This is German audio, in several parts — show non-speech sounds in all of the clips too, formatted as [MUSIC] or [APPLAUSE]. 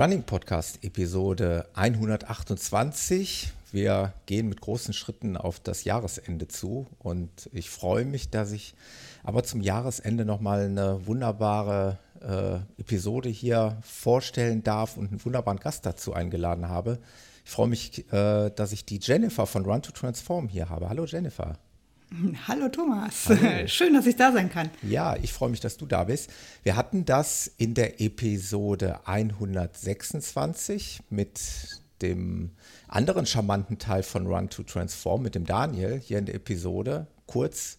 Running Podcast Episode 128. Wir gehen mit großen Schritten auf das Jahresende zu und ich freue mich, dass ich aber zum Jahresende nochmal eine wunderbare äh, Episode hier vorstellen darf und einen wunderbaren Gast dazu eingeladen habe. Ich freue mich, äh, dass ich die Jennifer von Run to Transform hier habe. Hallo Jennifer. [LAUGHS] Hallo Thomas, Hallo. [LAUGHS] schön, dass ich da sein kann. Ja, ich freue mich, dass du da bist. Wir hatten das in der Episode 126 mit dem anderen charmanten Teil von Run to Transform, mit dem Daniel hier in der Episode. Kurz,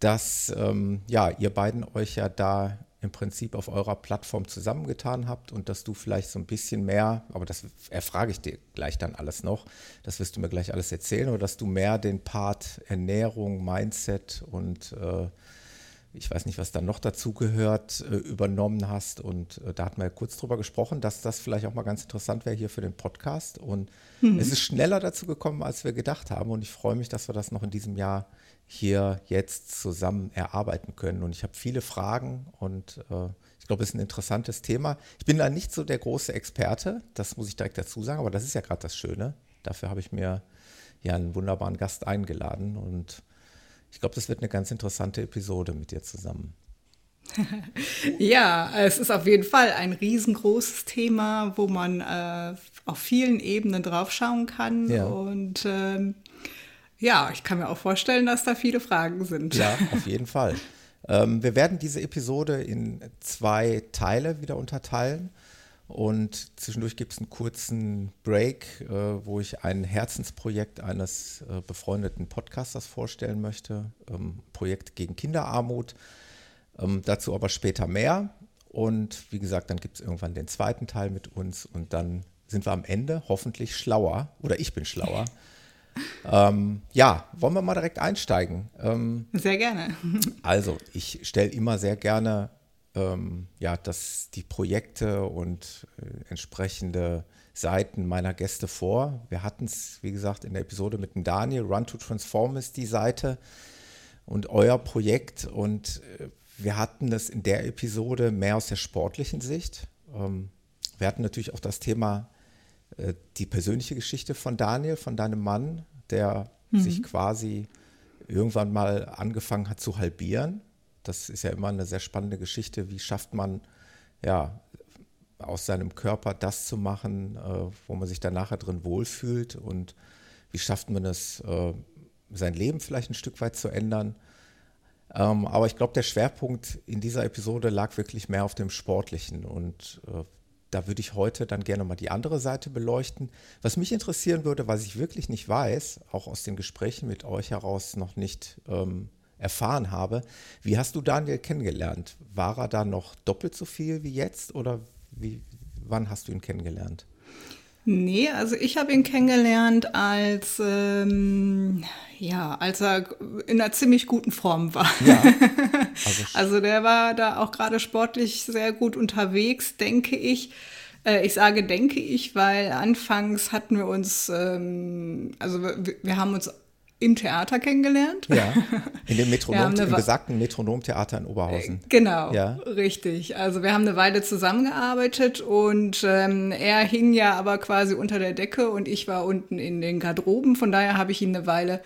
dass ähm, ja, ihr beiden euch ja da im Prinzip auf eurer Plattform zusammengetan habt und dass du vielleicht so ein bisschen mehr, aber das erfrage ich dir gleich dann alles noch, das wirst du mir gleich alles erzählen, oder dass du mehr den Part Ernährung, Mindset und äh, ich weiß nicht, was da noch dazu gehört, äh, übernommen hast. Und äh, da hatten wir ja kurz drüber gesprochen, dass das vielleicht auch mal ganz interessant wäre hier für den Podcast. Und mhm. es ist schneller dazu gekommen, als wir gedacht haben. Und ich freue mich, dass wir das noch in diesem Jahr hier jetzt zusammen erarbeiten können. Und ich habe viele Fragen und äh, ich glaube, es ist ein interessantes Thema. Ich bin da nicht so der große Experte, das muss ich direkt dazu sagen, aber das ist ja gerade das Schöne. Dafür habe ich mir ja einen wunderbaren Gast eingeladen und ich glaube, das wird eine ganz interessante Episode mit dir zusammen. [LAUGHS] ja, es ist auf jeden Fall ein riesengroßes Thema, wo man äh, auf vielen Ebenen draufschauen kann. Ja. Und ähm, ja, ich kann mir auch vorstellen, dass da viele Fragen sind. Ja, auf jeden Fall. Ähm, wir werden diese Episode in zwei Teile wieder unterteilen. Und zwischendurch gibt es einen kurzen Break, äh, wo ich ein Herzensprojekt eines äh, befreundeten Podcasters vorstellen möchte. Ähm, Projekt gegen Kinderarmut. Ähm, dazu aber später mehr. Und wie gesagt, dann gibt es irgendwann den zweiten Teil mit uns und dann sind wir am Ende hoffentlich schlauer oder ich bin schlauer [LAUGHS] ähm, ja, wollen wir mal direkt einsteigen? Ähm, sehr gerne. also, ich stelle immer sehr gerne ähm, ja, dass die Projekte und äh, entsprechende Seiten meiner Gäste vor. Wir hatten es, wie gesagt, in der Episode mit dem Daniel. Run to Transform ist die Seite und euer Projekt. Und äh, wir hatten es in der Episode mehr aus der sportlichen Sicht. Ähm, wir hatten natürlich auch das Thema äh, die persönliche Geschichte von Daniel, von deinem Mann, der mhm. sich quasi irgendwann mal angefangen hat zu halbieren. Das ist ja immer eine sehr spannende Geschichte. Wie schafft man, ja, aus seinem Körper das zu machen, äh, wo man sich dann nachher drin wohlfühlt und wie schafft man es, äh, sein Leben vielleicht ein Stück weit zu ändern. Ähm, aber ich glaube, der Schwerpunkt in dieser Episode lag wirklich mehr auf dem Sportlichen und äh, da würde ich heute dann gerne mal die andere Seite beleuchten. Was mich interessieren würde, was ich wirklich nicht weiß, auch aus den Gesprächen mit euch heraus noch nicht ähm, erfahren habe, wie hast du Daniel kennengelernt? War er da noch doppelt so viel wie jetzt oder wie, wann hast du ihn kennengelernt? Nee, also ich habe ihn kennengelernt, als, ähm, ja, als er in einer ziemlich guten Form war. Ja, [LAUGHS] also, also der war da auch gerade sportlich sehr gut unterwegs, denke ich. Äh, ich sage denke ich, weil anfangs hatten wir uns, ähm, also wir, wir haben uns im Theater kennengelernt. Ja, in dem [LAUGHS] Metronom, im besagten Metronomtheater in Oberhausen. Äh, genau, ja. richtig. Also wir haben eine Weile zusammengearbeitet und ähm, er hing ja aber quasi unter der Decke und ich war unten in den Garderoben. Von daher habe ich ihn eine Weile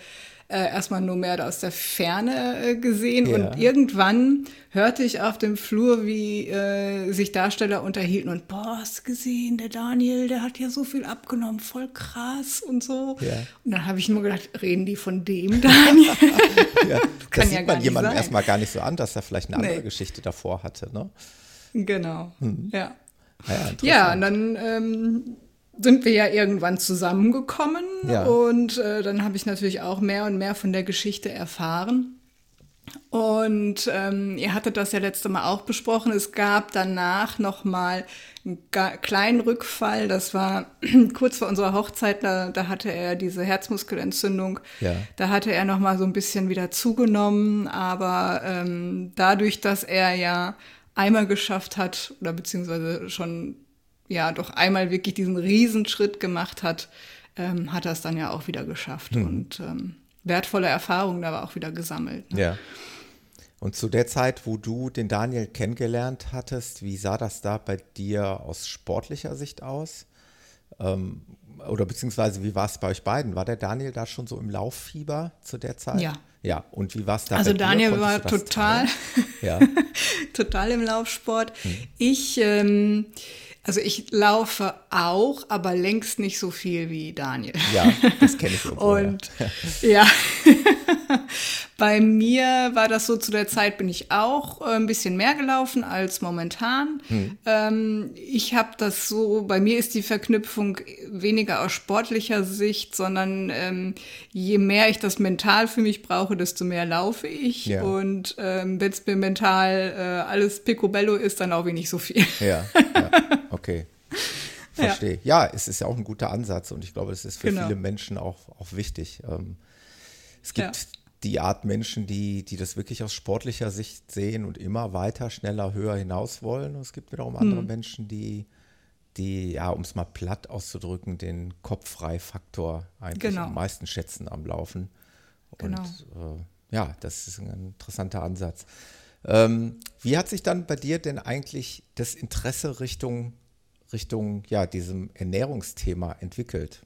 äh, erstmal nur mehr aus der Ferne äh, gesehen. Ja. Und irgendwann hörte ich auf dem Flur, wie äh, sich Darsteller unterhielten und, boah, hast du gesehen, der Daniel, der hat ja so viel abgenommen, voll krass und so. Ja. Und dann habe ich nur gedacht, reden die von dem [LAUGHS] Daniel? [LAUGHS] ja, das Kann sieht man jemandem erstmal gar nicht so an, dass er vielleicht eine andere nee. Geschichte davor hatte, ne? Genau, hm. ja. Ja, ja, und dann ähm, sind wir ja irgendwann zusammengekommen ja. und äh, dann habe ich natürlich auch mehr und mehr von der Geschichte erfahren. Und ähm, ihr hattet das ja letzte Mal auch besprochen. Es gab danach noch mal einen kleinen Rückfall. Das war [CLEARS THROAT] kurz vor unserer Hochzeit. Da, da hatte er diese Herzmuskelentzündung. Ja. Da hatte er noch mal so ein bisschen wieder zugenommen. Aber ähm, dadurch, dass er ja einmal geschafft hat oder beziehungsweise schon ja doch einmal wirklich diesen Riesenschritt gemacht hat, ähm, hat er es dann ja auch wieder geschafft. Hm. Und ähm, wertvolle Erfahrungen da war auch wieder gesammelt. Ne? Ja. Und zu der Zeit, wo du den Daniel kennengelernt hattest, wie sah das da bei dir aus sportlicher Sicht aus? Ähm, oder beziehungsweise wie war es bei euch beiden? War der Daniel da schon so im Lauffieber zu der Zeit? Ja. Ja, und wie war es da? Also Daniel war total, ja. [LAUGHS] total im Laufsport. Hm. Ich, ähm, also ich laufe auch, aber längst nicht so viel wie Daniel. Ja, das kenne ich irgendwo, Und ja. [LAUGHS] Bei mir war das so, zu der Zeit bin ich auch äh, ein bisschen mehr gelaufen als momentan. Hm. Ähm, ich habe das so, bei mir ist die Verknüpfung weniger aus sportlicher Sicht, sondern ähm, je mehr ich das mental für mich brauche, desto mehr laufe ich. Ja. Und ähm, wenn es mir mental äh, alles picobello ist, dann auch wenig so viel. Ja, ja. [LAUGHS] okay. [LAUGHS] Verstehe. Ja. ja. es ist ja auch ein guter Ansatz und ich glaube, es ist für genau. viele Menschen auch, auch wichtig. Ähm, es gibt ja die Art Menschen, die, die das wirklich aus sportlicher Sicht sehen und immer weiter, schneller, höher hinaus wollen. Und es gibt wiederum andere mhm. Menschen, die, die, ja, um es mal platt auszudrücken, den Kopffrei-Faktor eigentlich genau. am meisten schätzen am Laufen. Und genau. äh, ja, das ist ein interessanter Ansatz. Ähm, wie hat sich dann bei dir denn eigentlich das Interesse Richtung, Richtung ja, diesem Ernährungsthema entwickelt?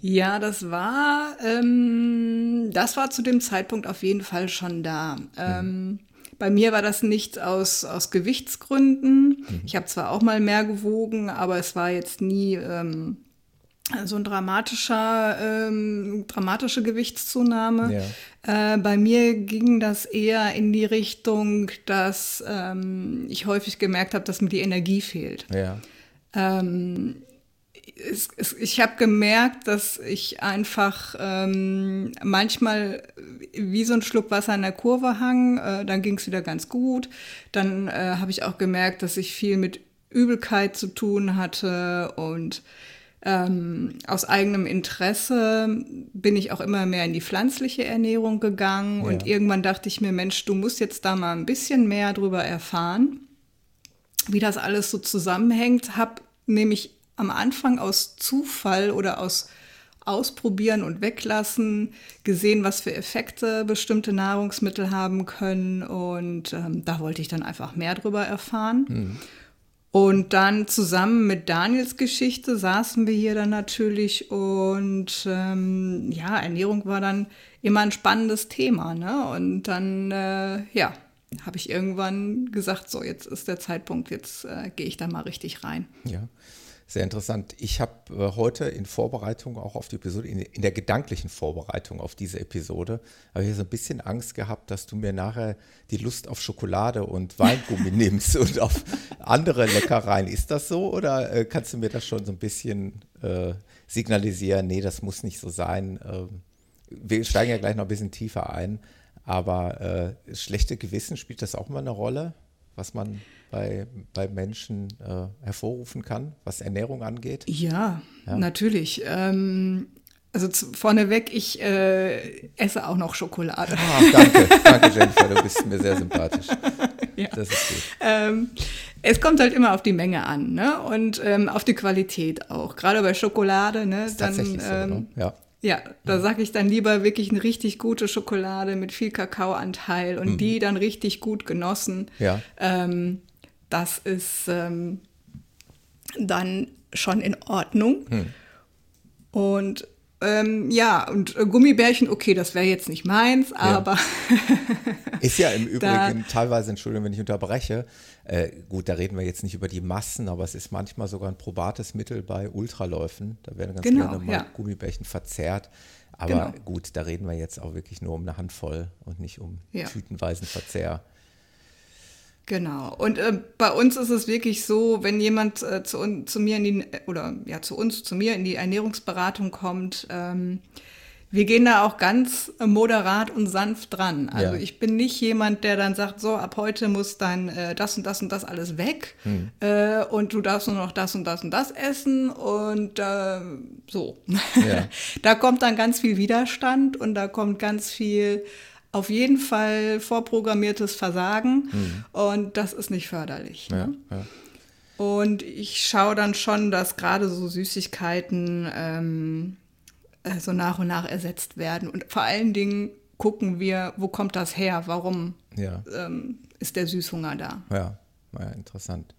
Ja, das war, ähm, das war zu dem Zeitpunkt auf jeden Fall schon da. Ähm, bei mir war das nicht aus, aus Gewichtsgründen. Mhm. Ich habe zwar auch mal mehr gewogen, aber es war jetzt nie ähm, so ein dramatischer, ähm, dramatische Gewichtszunahme. Ja. Äh, bei mir ging das eher in die Richtung, dass ähm, ich häufig gemerkt habe, dass mir die Energie fehlt. Ja. Ähm, es, es, ich habe gemerkt, dass ich einfach ähm, manchmal wie so ein Schluck Wasser in der Kurve hang, äh, dann ging es wieder ganz gut. Dann äh, habe ich auch gemerkt, dass ich viel mit Übelkeit zu tun hatte und ähm, aus eigenem Interesse bin ich auch immer mehr in die pflanzliche Ernährung gegangen ja. und irgendwann dachte ich mir, Mensch, du musst jetzt da mal ein bisschen mehr drüber erfahren, wie das alles so zusammenhängt. Hab nämlich am Anfang aus Zufall oder aus Ausprobieren und Weglassen gesehen, was für Effekte bestimmte Nahrungsmittel haben können. Und ähm, da wollte ich dann einfach mehr drüber erfahren. Mhm. Und dann zusammen mit Daniels Geschichte saßen wir hier dann natürlich und ähm, ja, Ernährung war dann immer ein spannendes Thema. Ne? Und dann, äh, ja, habe ich irgendwann gesagt, so, jetzt ist der Zeitpunkt, jetzt äh, gehe ich da mal richtig rein. Ja. Sehr interessant. Ich habe äh, heute in Vorbereitung auch auf die Episode, in, in der gedanklichen Vorbereitung auf diese Episode, habe ich so ein bisschen Angst gehabt, dass du mir nachher die Lust auf Schokolade und Weingummi [LAUGHS] nimmst und auf andere Leckereien. Ist das so oder äh, kannst du mir das schon so ein bisschen äh, signalisieren? Nee, das muss nicht so sein. Ähm, wir steigen ja gleich noch ein bisschen tiefer ein, aber äh, schlechte Gewissen spielt das auch mal eine Rolle, was man bei, bei Menschen äh, hervorrufen kann, was Ernährung angeht? Ja, ja. natürlich. Ähm, also zu, vorneweg, ich äh, esse auch noch Schokolade. Ah, danke, danke Jennifer, du bist mir sehr sympathisch. [LAUGHS] ja. Das ist gut. Ähm, es kommt halt immer auf die Menge an ne? und ähm, auf die Qualität auch. Gerade bei Schokolade, ne? Dann, tatsächlich so? Ähm, ja. Ja, da sage ich dann lieber wirklich eine richtig gute Schokolade mit viel Kakaoanteil und mhm. die dann richtig gut genossen. Ja. Ähm, das ist ähm, dann schon in Ordnung. Hm. Und ähm, ja, und äh, Gummibärchen, okay, das wäre jetzt nicht meins, aber. [LAUGHS] ist ja im Übrigen teilweise, Entschuldigung, wenn ich unterbreche. Äh, gut, da reden wir jetzt nicht über die Massen, aber es ist manchmal sogar ein probates Mittel bei Ultraläufen. Da werden ganz genau, gerne mal ja. Gummibärchen verzehrt. Aber genau. gut, da reden wir jetzt auch wirklich nur um eine Handvoll und nicht um ja. tütenweisen Verzehr. Genau. Und äh, bei uns ist es wirklich so, wenn jemand äh, zu, zu mir in die, oder ja, zu uns, zu mir in die Ernährungsberatung kommt, ähm, wir gehen da auch ganz moderat und sanft dran. Also ja. ich bin nicht jemand, der dann sagt, so ab heute muss dann äh, das und das und das alles weg hm. äh, und du darfst nur noch das und das und das essen und äh, so. Ja. [LAUGHS] da kommt dann ganz viel Widerstand und da kommt ganz viel auf jeden Fall vorprogrammiertes Versagen mhm. und das ist nicht förderlich. Ne? ja. Und ich schaue dann schon, dass gerade so Süßigkeiten ähm, äh, so nach und nach ersetzt werden und vor allen Dingen gucken wir, wo kommt das her? Warum ja. ähm, ist der Süßhunger da? Ja, ja interessant.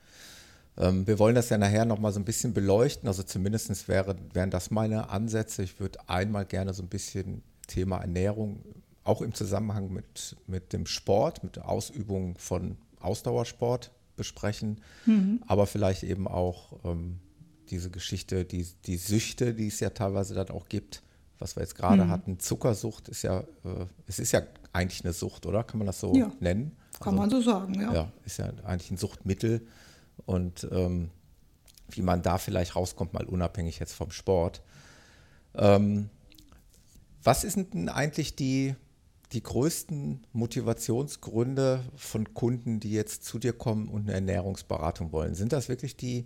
Ähm, wir wollen das ja nachher nochmal so ein bisschen beleuchten. Also zumindest wäre, wären das meine Ansätze. Ich würde einmal gerne so ein bisschen Thema Ernährung, auch im Zusammenhang mit, mit dem Sport, mit der Ausübung von Ausdauersport besprechen, mhm. aber vielleicht eben auch ähm, diese Geschichte, die, die Süchte, die es ja teilweise dann auch gibt, was wir jetzt gerade mhm. hatten. Zuckersucht ist ja, äh, es ist ja eigentlich eine Sucht, oder? Kann man das so ja, nennen? Kann also, man so sagen, ja. Ja, ist ja eigentlich ein Suchtmittel und ähm, wie man da vielleicht rauskommt, mal unabhängig jetzt vom Sport. Ähm, was sind denn eigentlich die, die größten Motivationsgründe von Kunden, die jetzt zu dir kommen und eine Ernährungsberatung wollen? Sind das wirklich die,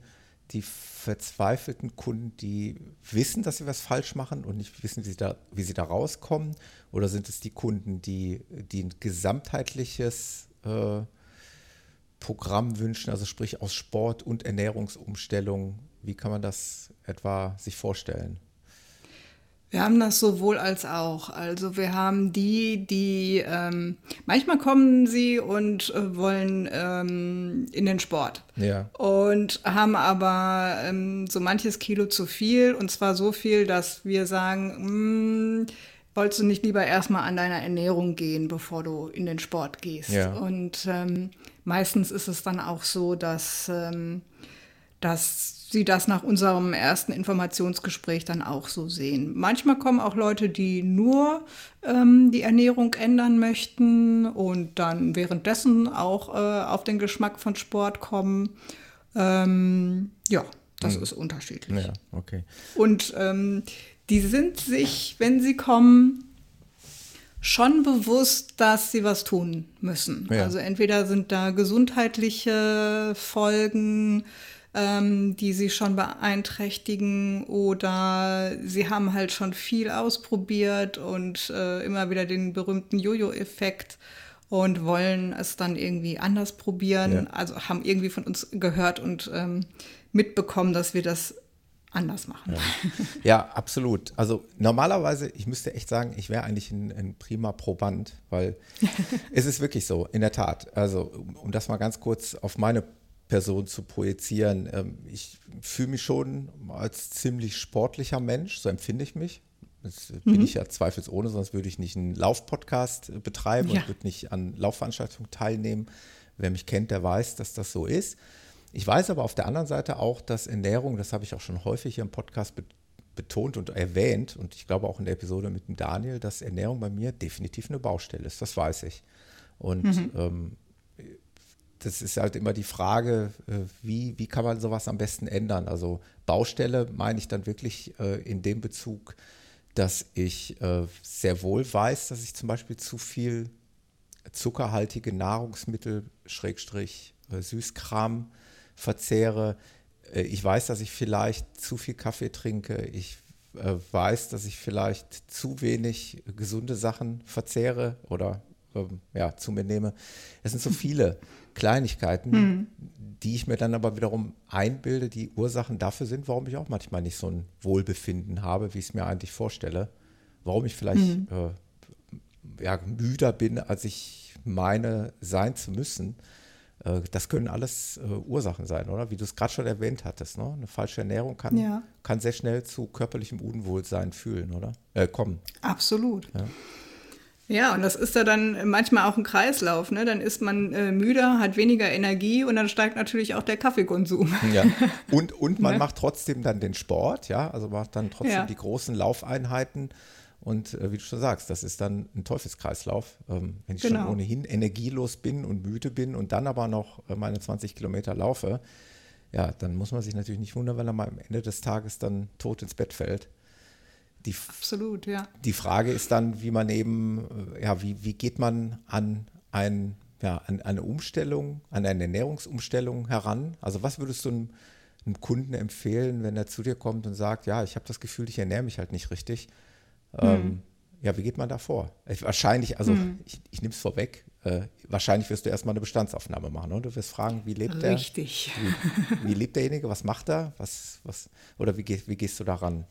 die verzweifelten Kunden, die wissen, dass sie was falsch machen und nicht wissen, wie sie da, wie sie da rauskommen? Oder sind es die Kunden, die, die ein gesamtheitliches äh, Programm wünschen, also sprich aus Sport und Ernährungsumstellung? Wie kann man das etwa sich vorstellen? Wir haben das sowohl als auch. Also wir haben die, die ähm, manchmal kommen sie und äh, wollen ähm, in den Sport. Ja. Und haben aber ähm, so manches Kilo zu viel und zwar so viel, dass wir sagen, mh, hm, wolltest du nicht lieber erstmal an deiner Ernährung gehen, bevor du in den Sport gehst. Ja. Und ähm, meistens ist es dann auch so, dass, ähm, dass sie das nach unserem ersten Informationsgespräch dann auch so sehen. Manchmal kommen auch Leute, die nur ähm, die Ernährung ändern möchten und dann währenddessen auch äh, auf den Geschmack von Sport kommen. Ähm, ja, das hm. ist unterschiedlich. Ja, okay. Und ähm, die sind sich, wenn sie kommen, schon bewusst, dass sie was tun müssen. Ja. Also entweder sind da gesundheitliche Folgen, ähm, die sie schon beeinträchtigen oder sie haben halt schon viel ausprobiert und äh, immer wieder den berühmten Jojo-Effekt und wollen es dann irgendwie anders probieren. Ja. Also haben irgendwie von uns gehört und ähm, mitbekommen, dass wir das anders machen. Ja. [LAUGHS] ja. absolut. Also normalerweise, ich müsste echt sagen, ich wäre eigentlich ein, ein, prima Proband, weil [LAUGHS] es ist wirklich so, in der Tat. Also um das mal ganz kurz auf meine Person zu projizieren, ähm, ich fühle mich schon als ziemlich sportlicher Mensch, so empfinde ich mich. Das bin mhm. ich ja zweifelsohne, sonst würde ich nicht einen Laufpodcast betreiben ja. und würde nicht an Laufveranstaltungen teilnehmen. Wer mich kennt, der weiß, dass das so ist. Ich weiß aber auf der anderen Seite auch, dass Ernährung, das habe ich auch schon häufig hier im Podcast betont und erwähnt und ich glaube auch in der Episode mit dem Daniel, dass Ernährung bei mir definitiv eine Baustelle ist. Das weiß ich. Und mhm. ähm, das ist halt immer die Frage, äh, wie, wie kann man sowas am besten ändern? Also Baustelle meine ich dann wirklich äh, in dem Bezug, dass ich äh, sehr wohl weiß, dass ich zum Beispiel zu viel zuckerhaltige Nahrungsmittel, Schrägstrich, Süßkram verzehre. Ich weiß, dass ich vielleicht zu viel Kaffee trinke. Ich weiß, dass ich vielleicht zu wenig gesunde Sachen verzehre oder ähm, ja, zu mir nehme. Es sind so [LAUGHS] viele Kleinigkeiten, hm. die ich mir dann aber wiederum einbilde, die Ursachen dafür sind, warum ich auch manchmal nicht so ein Wohlbefinden habe, wie ich es mir eigentlich vorstelle. Warum ich vielleicht hm. äh, ja, müder bin, als ich meine sein zu müssen. Äh, das können alles äh, Ursachen sein, oder? Wie du es gerade schon erwähnt hattest. Ne? Eine falsche Ernährung kann, ja. kann sehr schnell zu körperlichem Unwohlsein fühlen, oder? Äh, kommen. Absolut. Ja. Ja, und das ist ja dann manchmal auch ein Kreislauf. Ne? Dann ist man äh, müde, hat weniger Energie und dann steigt natürlich auch der Kaffeekonsum. Ja. Und, und [LAUGHS] man ne? macht trotzdem dann den Sport, ja, also macht dann trotzdem ja. die großen Laufeinheiten und äh, wie du schon sagst, das ist dann ein Teufelskreislauf. Ähm, wenn ich genau. schon ohnehin energielos bin und müde bin und dann aber noch äh, meine 20 Kilometer laufe, ja, dann muss man sich natürlich nicht wundern, wenn er mal am Ende des Tages dann tot ins Bett fällt. Die, Absolut, ja. Die Frage ist dann, wie man eben, äh, ja, wie, wie geht man an ein, ja, an eine Umstellung, an eine Ernährungsumstellung heran? Also was würdest du einem, einem Kunden empfehlen, wenn er zu dir kommt und sagt, ja, ich habe das Gefühl, ich ernähre mich halt nicht richtig? Ähm, hm. ja, wie geht man da vor? Wahrscheinlich, also hm. ich, ich nehme es vorweg, äh, wahrscheinlich wirst du erstmal eine Bestandsaufnahme machen. Und du wirst fragen, wie lebt der? Richtig. Wie, wie, lebt derjenige? Was macht er? Was, was, oder wie, wie gehst du daran?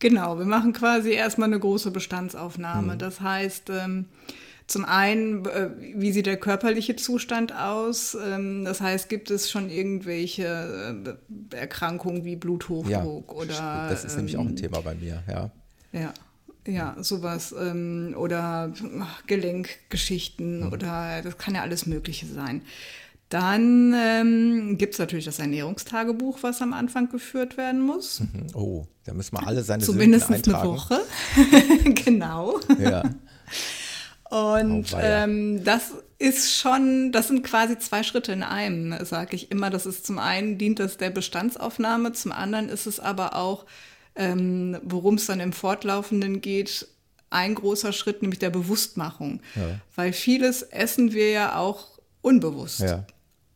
Genau, wir machen quasi erstmal eine große Bestandsaufnahme. Mhm. Das heißt, ähm, zum einen, äh, wie sieht der körperliche Zustand aus? Ähm, das heißt, gibt es schon irgendwelche äh, Erkrankungen wie Bluthochdruck ja, oder. Das ist nämlich auch ein ähm, Thema bei mir, ja. Ja. Ja, sowas. Ähm, oder Gelenkgeschichten mhm. oder das kann ja alles Mögliche sein. Dann ähm, gibt es natürlich das Ernährungstagebuch, was am Anfang geführt werden muss. Mhm. Oh, da müssen wir alle seine Zumindest Sünden eintragen. eine Woche. [LAUGHS] genau. Ja. Und oh, ähm, das ist schon, das sind quasi zwei Schritte in einem, sage ich immer. Das ist zum einen dient das der Bestandsaufnahme, zum anderen ist es aber auch, ähm, worum es dann im Fortlaufenden geht, ein großer Schritt, nämlich der Bewusstmachung. Ja. Weil vieles essen wir ja auch unbewusst. Ja.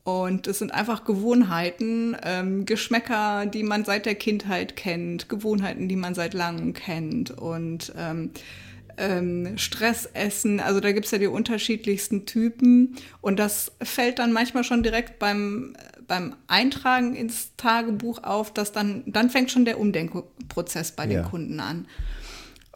Und es sind einfach Gewohnheiten, ähm, Geschmäcker, die man seit der Kindheit kennt, Gewohnheiten, die man seit langem kennt und ähm, ähm, Stressessen. Also da gibt es ja die unterschiedlichsten Typen. Und das fällt dann manchmal schon direkt beim, beim Eintragen ins Tagebuch auf, dass dann, dann fängt schon der Umdenkprozess bei den ja. Kunden an.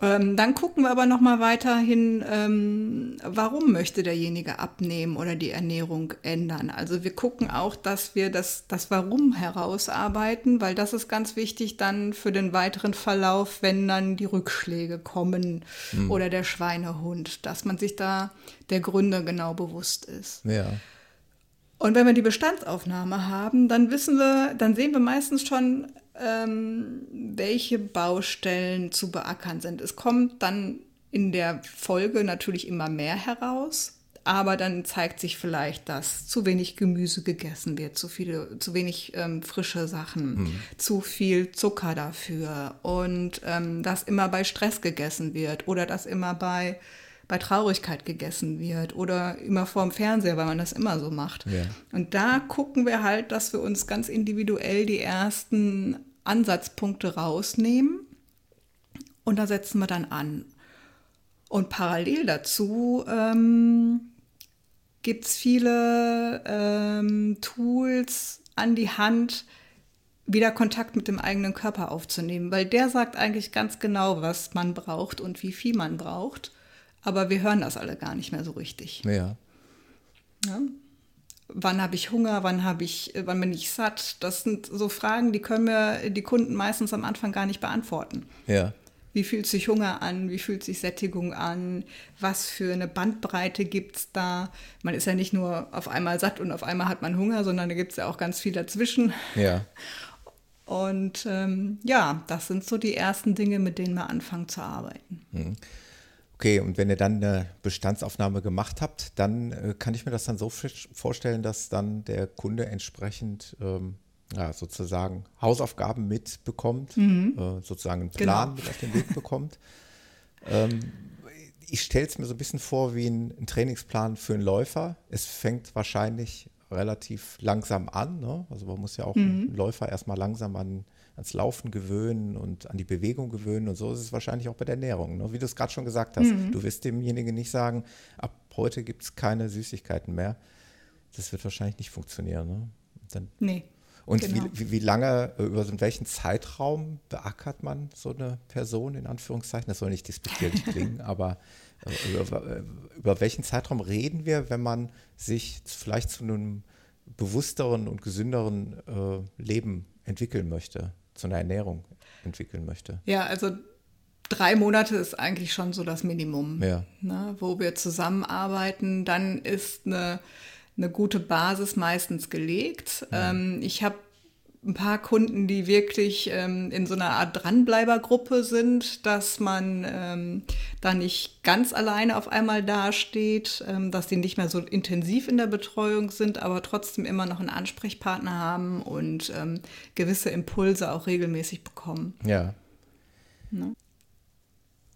Ähm, dann gucken wir aber noch mal weiterhin, ähm, warum möchte derjenige abnehmen oder die Ernährung ändern. Also wir gucken auch, dass wir das, das Warum herausarbeiten, weil das ist ganz wichtig dann für den weiteren Verlauf, wenn dann die Rückschläge kommen mhm. oder der Schweinehund, dass man sich da der Gründe genau bewusst ist. Ja. Und wenn wir die Bestandsaufnahme haben, dann wissen wir, dann sehen wir meistens schon, ähm, welche Baustellen zu beackern sind. Es kommt dann in der Folge natürlich immer mehr heraus, aber dann zeigt sich vielleicht, dass zu wenig Gemüse gegessen wird, zu viele, zu wenig ähm, frische Sachen, mhm. zu viel Zucker dafür und ähm, dass immer bei Stress gegessen wird oder dass immer bei bei Traurigkeit gegessen wird oder immer vorm Fernseher, weil man das immer so macht. Ja. Und da gucken wir halt, dass wir uns ganz individuell die ersten Ansatzpunkte rausnehmen und da setzen wir dann an. Und parallel dazu ähm, gibt es viele ähm, Tools an die Hand, wieder Kontakt mit dem eigenen Körper aufzunehmen, weil der sagt eigentlich ganz genau, was man braucht und wie viel man braucht. Aber wir hören das alle gar nicht mehr so richtig. Ja. ja? Wann habe ich Hunger, wann habe ich, äh, wann bin ich satt? Das sind so Fragen, die können mir die Kunden meistens am Anfang gar nicht beantworten. Ja. Wie fühlt sich Hunger an? Wie fühlt sich Sättigung an? Was für eine Bandbreite gibt es da? Man ist ja nicht nur auf einmal satt und auf einmal hat man Hunger, sondern da gibt es ja auch ganz viel dazwischen. Ja. [LAUGHS] Und ähm, ja, das sind so die ersten Dinge, mit denen wir anfangen zu arbeiten. Mhm. Okay, und wenn ihr dann eine Bestandsaufnahme gemacht habt, dann äh, kann ich mir das dann so vorstellen, dass dann der Kunde entsprechend ähm, ja, sozusagen Hausaufgaben mitbekommt, mhm. äh, sozusagen einen Plan genau. mit auf den Weg bekommt. [LAUGHS] ähm, ich stelle es mir so ein bisschen vor wie ein, ein, Trainingsplan für einen Läufer. Es fängt wahrscheinlich relativ langsam an. Ne? Also man muss ja auch mhm. einen Läufer erstmal langsam an ans Laufen gewöhnen und an die Bewegung gewöhnen. Und so ist es wahrscheinlich auch bei der Ernährung. Ne? Wie du es gerade schon gesagt hast, mhm. du wirst demjenigen nicht sagen, ab heute gibt es keine Süßigkeiten mehr. Das wird wahrscheinlich nicht funktionieren. Ne? Dann, nee. Und genau. wie, wie, lange, äh, über welchen Zeitraum beackert man so eine Person in Anführungszeichen? Das soll nicht despektierlich [LAUGHS] klingen, aber äh, über, äh, über, welchen Zeitraum reden wir, wenn man sich vielleicht zu einem bewussteren und gesünderen äh, Leben entwickeln möchte? Zu einer Ernährung entwickeln möchte. Ja, also drei Monate ist eigentlich schon so das Minimum, ja. ne, wo wir zusammenarbeiten. Dann ist eine, eine gute Basis meistens gelegt. Ja. Ähm, ich habe ein paar Kunden, die wirklich ähm, in so einer Art Dranbleibergruppe sind, dass man ähm, da nicht ganz alleine auf einmal dasteht, ähm, dass die nicht mehr so intensiv in der Betreuung sind, aber trotzdem immer noch einen Ansprechpartner haben und ähm, gewisse Impulse auch regelmäßig bekommen. Ja. Ne?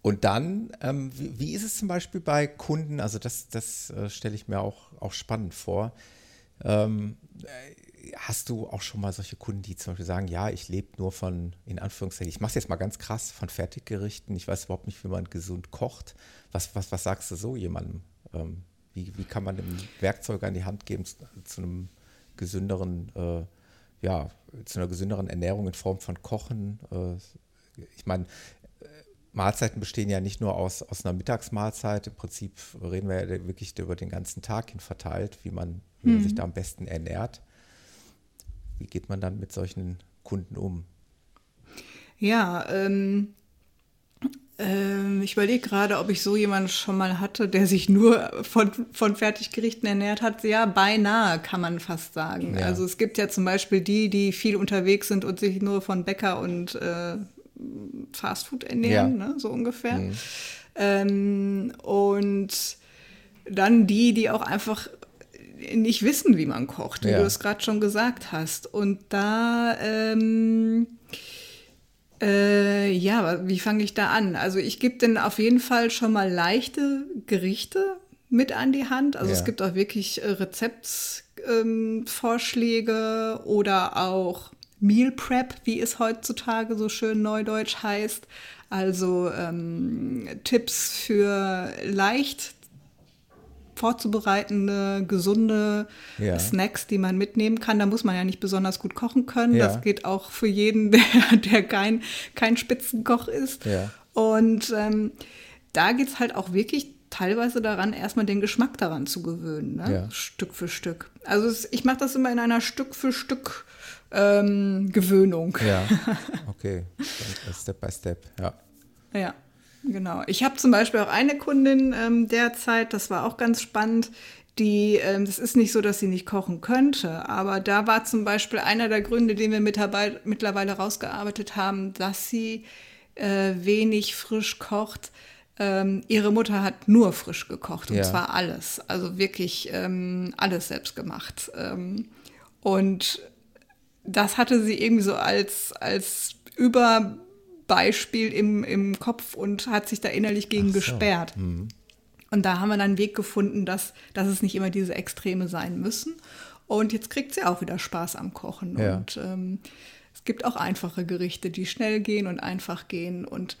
Und dann, ähm, wie, wie, ist es zum Beispiel bei Kunden? Also das, das äh, stelle ich mir auch, auch spannend vor. Hast du auch schon mal solche Kunden, die zum Beispiel sagen, ja, ich lebe nur von, in Anführungszeichen, ich mache es jetzt mal ganz krass, von Fertiggerichten, ich weiß überhaupt nicht, wie man gesund kocht. Was, was, was sagst du so jemandem? Ähm, wie, wie kann man dem Werkzeug an die Hand geben zu, zu einem gesünderen, äh, ja, zu einer gesünderen Ernährung in Form von Kochen? Äh, ich meine, Mahlzeiten bestehen ja nicht nur aus, aus einer Mittagsmahlzeit. Im Prinzip reden wir ja wirklich über den ganzen Tag hin verteilt, wie man, wie man mhm. sich da am besten ernährt. Wie geht man dann mit solchen Kunden um? Ja, ähm, ähm, ich überlege gerade, ob ich so jemanden schon mal hatte, der sich nur von, von Fertiggerichten ernährt hat. Ja, beinahe kann man fast sagen. Ja. Also es gibt ja zum Beispiel die, die viel unterwegs sind und sich nur von Bäcker und äh, Fastfood ernähren, ja. ne, so ungefähr. Mhm. Ähm, und dann die, die auch einfach nicht wissen, wie man kocht, wie ja. du es gerade schon gesagt hast. Und da ähm, äh, ja, wie fange ich da an? Also ich gebe denn auf jeden Fall schon mal leichte Gerichte mit an die Hand. Also ja. es gibt auch wirklich äh, Rezeptvorschläge ähm, oder auch Meal Prep, wie es heutzutage so schön neudeutsch heißt. Also ähm, Tipps für leicht vorzubereitende, gesunde ja. Snacks, die man mitnehmen kann. Da muss man ja nicht besonders gut kochen können. Ja. Das geht auch für jeden, [LAUGHS] der, der kein, kein Spitzenkoch ist. Ja. Und ähm, da geht es halt auch wirklich teilweise daran, erstmal den Geschmack daran zu gewöhnen, ne? Stück für Stück. Also es, ich mache das immer in einer Stück für Stück ähm, Gewöhnung. Ja, [LAUGHS] okay. Step by Step, ja. Ja. Genau. Ich habe zum Beispiel auch eine Kundin ähm, derzeit, das war auch ganz spannend, die, ähm, das ist nicht so, dass sie nicht kochen könnte, aber da war zum Beispiel einer der Gründe, den wir mittlerweile rausgearbeitet haben, dass sie äh, wenig frisch kocht. Ähm, ihre Mutter hat nur frisch gekocht und ja. zwar alles, also wirklich ähm, alles selbst gemacht. Ähm, und das hatte sie irgendwie so als, als über Beispiel im, im Kopf und hat sich da innerlich gegen so. gesperrt. Mhm. Und da haben wir dann einen Weg gefunden, dass, dass es nicht immer diese Extreme sein müssen. Und jetzt kriegt sie auch wieder Spaß am Kochen. Ja. Und ähm, es gibt auch einfache Gerichte, die schnell gehen und einfach gehen und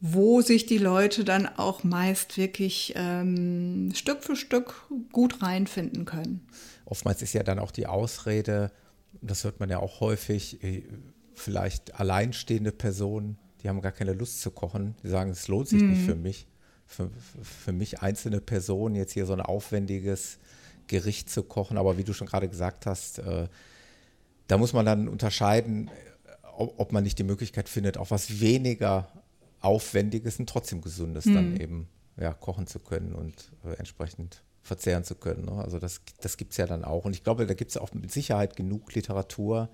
wo sich die Leute dann auch meist wirklich ähm, Stück für Stück gut reinfinden können. Oftmals ist ja dann auch die Ausrede, das hört man ja auch häufig, äh, vielleicht alleinstehende Personen, die haben gar keine Lust zu kochen. Die sagen, es lohnt sich mhm. nicht für mich. Für, für mich einzelne Personen jetzt hier so ein aufwendiges Gericht zu kochen. Aber wie du schon gerade gesagt hast, äh, da muss man dann unterscheiden, ob, ob, man nicht die Möglichkeit findet, auch was weniger Aufwendiges und trotzdem Gesundes mhm. dann eben ja, kochen zu können und äh, entsprechend verzehren zu können. Ne? Also das, das gibt es ja dann auch. Und ich glaube, da gibt es auch mit Sicherheit genug Literatur,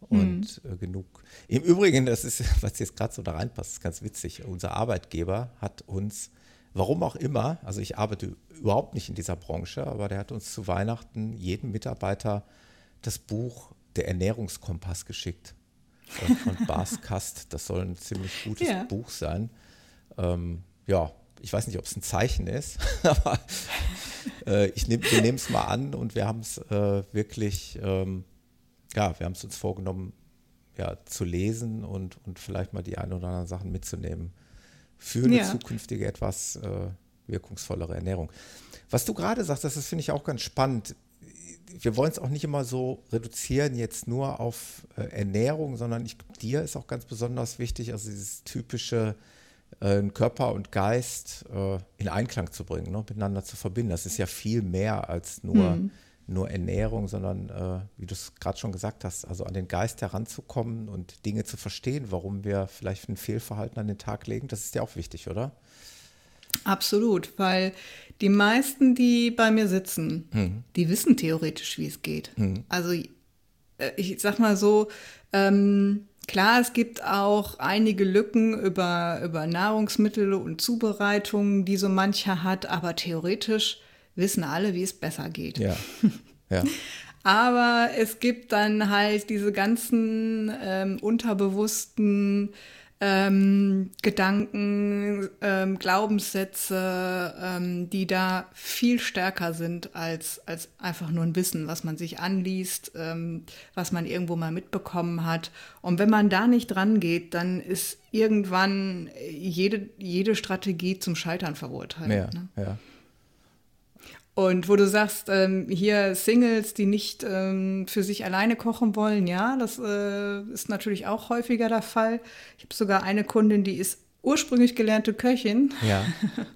und mhm. genug. Im Übrigen, das ist, [LAUGHS] was jetzt gerade so da reinpasst, ist ganz witzig. Unser Arbeitgeber hat uns, warum auch immer, also ich arbeite überhaupt nicht in dieser Branche, aber der hat uns zu Weihnachten jedem Mitarbeiter das Buch Der Ernährungskompass geschickt von, [LAUGHS] von Bas Kast. Das soll ein ziemlich gutes ja. Buch sein. Ähm, ja, ich weiß nicht, ob es ein Zeichen ist, [LAUGHS] aber äh, ich nehm, wir nehmen es mal an und wir haben es äh, wirklich. Ähm, ja, wir haben es uns vorgenommen, ja, zu lesen und, und vielleicht mal die ein oder anderen Sachen mitzunehmen für eine ja. zukünftige etwas äh, wirkungsvollere Ernährung. Was du gerade sagst, das finde ich auch ganz spannend. Wir wollen es auch nicht immer so reduzieren, jetzt nur auf äh, Ernährung, sondern ich, dir ist auch ganz besonders wichtig, also dieses typische äh, Körper und Geist äh, in Einklang zu bringen, ne, miteinander zu verbinden. Das ist ja viel mehr als nur mhm nur Ernährung, sondern, äh, wie du es gerade schon gesagt hast, also an den Geist heranzukommen und Dinge zu verstehen, warum wir vielleicht ein Fehlverhalten an den Tag legen, das ist ja auch wichtig, oder? Absolut, weil die meisten, die bei mir sitzen, mhm. die wissen theoretisch, wie es geht. Mhm. Also äh, ich sag mal so, ähm, klar, es gibt auch einige Lücken über, über Nahrungsmittel und Zubereitungen, die so mancher hat, aber theoretisch wissen alle, wie es besser geht. Ja. ja. [LAUGHS] Aber es gibt dann halt diese ganzen ähm, unterbewussten ähm, Gedanken, ähm, Glaubenssätze, ähm, die da viel stärker sind als, als einfach nur ein Wissen, was man sich anliest, ähm, was man irgendwo mal mitbekommen hat. Und wenn man da nicht dran geht, dann ist irgendwann jede, jede Strategie zum Scheitern verurteilt. Ja, ne? ja. Und wo du sagst, ähm, hier Singles, die nicht ähm, für sich alleine kochen wollen, ja, das äh, ist natürlich auch häufiger der Fall. Ich habe sogar eine Kundin, die ist ursprünglich gelernte Köchin. Ja,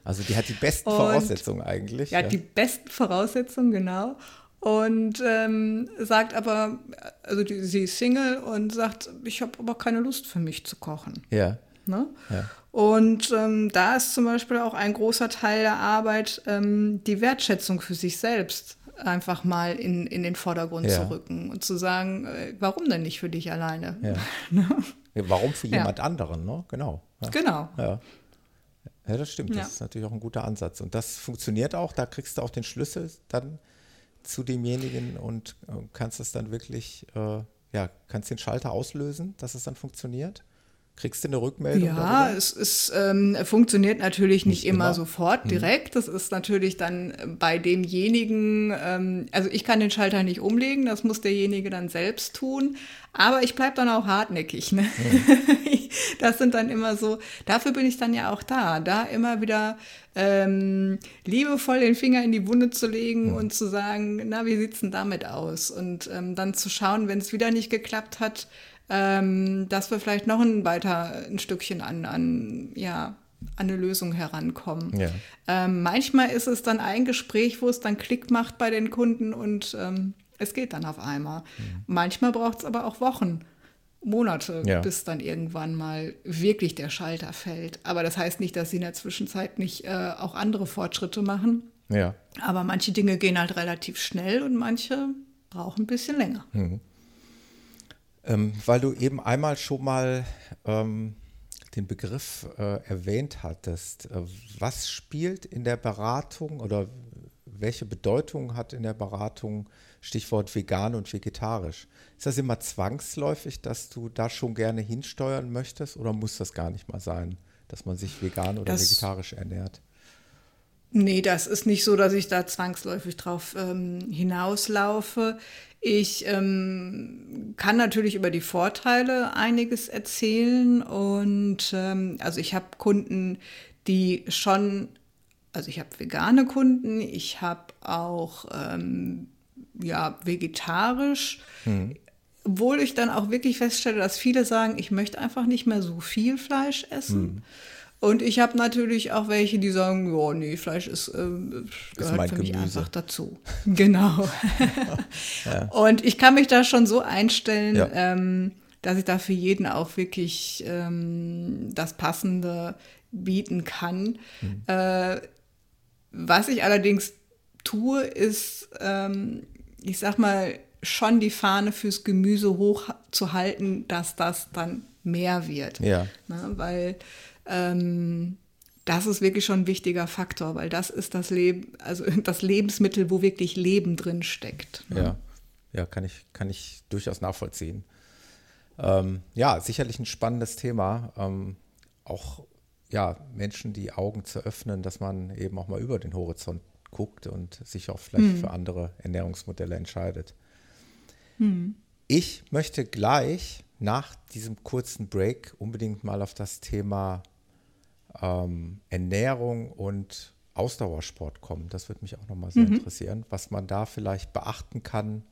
also die hat die besten [LAUGHS] Voraussetzungen eigentlich. Ja, ja, die besten Voraussetzungen, genau. Und ähm, sagt aber, also die, sie ist Single und sagt, ich habe aber keine Lust für mich zu kochen. Ja. Ne? ja. Und ähm, da ist zum Beispiel auch ein großer Teil der Arbeit, ähm, die Wertschätzung für sich selbst einfach mal in, in den Vordergrund ja. zu rücken und zu sagen, äh, warum denn nicht für dich alleine? Ja. [LAUGHS] Ja warum für jemand anderen, ne? Genau. Genau. Ja. Ja, das stimmt. Das ist natürlich auch ein guter Ansatz. Und das funktioniert auch. Da kriegst du auch den Schlüssel dann zu demjenigen und äh, kannst es dann wirklich, äh, ja, kannst den Schalter auslösen, dass es dann funktioniert. Kriegst du eine Rückmeldung? Ja, darüber? es ist, ähm, funktioniert natürlich nicht, nicht immer, immer, sofort hm. direkt. Das ist natürlich dann bei demjenigen, ähm, also ich kann den Schalter nicht umlegen, das muss derjenige dann selbst tun. Aber ich bleibe dann auch hartnäckig. Ne? Ja. [LAUGHS] Das sind dann immer so, dafür bin ich dann ja auch da, da immer wieder ähm, liebevoll den Finger in die Wunde zu legen ja. und zu sagen, na, wie sieht es denn damit aus? Und ähm, dann zu schauen, wenn es wieder nicht geklappt hat, ähm, dass wir vielleicht noch ein weiter ein Stückchen an, an ja, an eine Lösung herankommen. Ja. Ähm, manchmal ist es dann ein Gespräch, wo es dann Klick macht bei den Kunden und ähm, es geht dann auf einmal. Mhm. Manchmal braucht es aber auch Wochen, Monate, ja. bis dann irgendwann mal wirklich der Schalter fällt. Aber das heißt nicht, dass sie in der Zwischenzeit nicht äh, auch andere Fortschritte machen. Ja. Aber manche Dinge gehen halt relativ schnell und manche brauchen ein bisschen länger. Mhm. Ähm, weil du eben einmal schon mal ähm, den Begriff äh, erwähnt hattest. Äh, was spielt in der Beratung oder welche Bedeutung hat in der Beratung Stichwort vegan und vegetarisch? Ist das immer zwangsläufig, dass du da schon gerne hinsteuern möchtest oder muss das gar nicht mal sein, dass man sich vegan oder das vegetarisch ernährt? Nee, das ist nicht so, dass ich da zwangsläufig drauf ähm, hinauslaufe. Ich ähm, kann natürlich über die Vorteile einiges erzählen und ähm, also ich habe Kunden, die schon, also ich habe vegane Kunden, ich habe auch ähm, ja vegetarisch. Mhm. Obwohl ich dann auch wirklich feststelle, dass viele sagen, ich möchte einfach nicht mehr so viel Fleisch essen. Mhm. Und ich habe natürlich auch welche, die sagen, ja, nee, Fleisch ist, äh, gehört ist für mich einfach dazu. [LAUGHS] Genau. [LAUGHS] ja. Und ich kann mich da schon so einstellen, ja. ähm, dass ich da für jeden auch wirklich ähm, das Passende bieten kann. Mhm. Äh, was ich allerdings tue, ist, ähm, ich sag mal, schon die Fahne fürs Gemüse hochzuhalten, dass das dann mehr wird. Ja. Ne, weil ähm, das ist wirklich schon ein wichtiger Faktor, weil das ist das Leben, also [LAUGHS] das Lebensmittel, wo wirklich Leben drin steckt. Ne? Ja, ja, kann ich, kann ich durchaus nachvollziehen. Ähm, ja, sicherlich ein spannendes Thema. Ähm, auch ja, Menschen die Augen zu öffnen, dass man eben auch mal über den Horizont guckt und sich auch vielleicht hm. für andere Ernährungsmodelle entscheidet. Hm. Ich möchte gleich nach diesem kurzen Break unbedingt mal auf das Thema ähm, Ernährung und Ausdauersport kommen. Das würde mich auch nochmal sehr mhm. interessieren, was man da vielleicht beachten kann,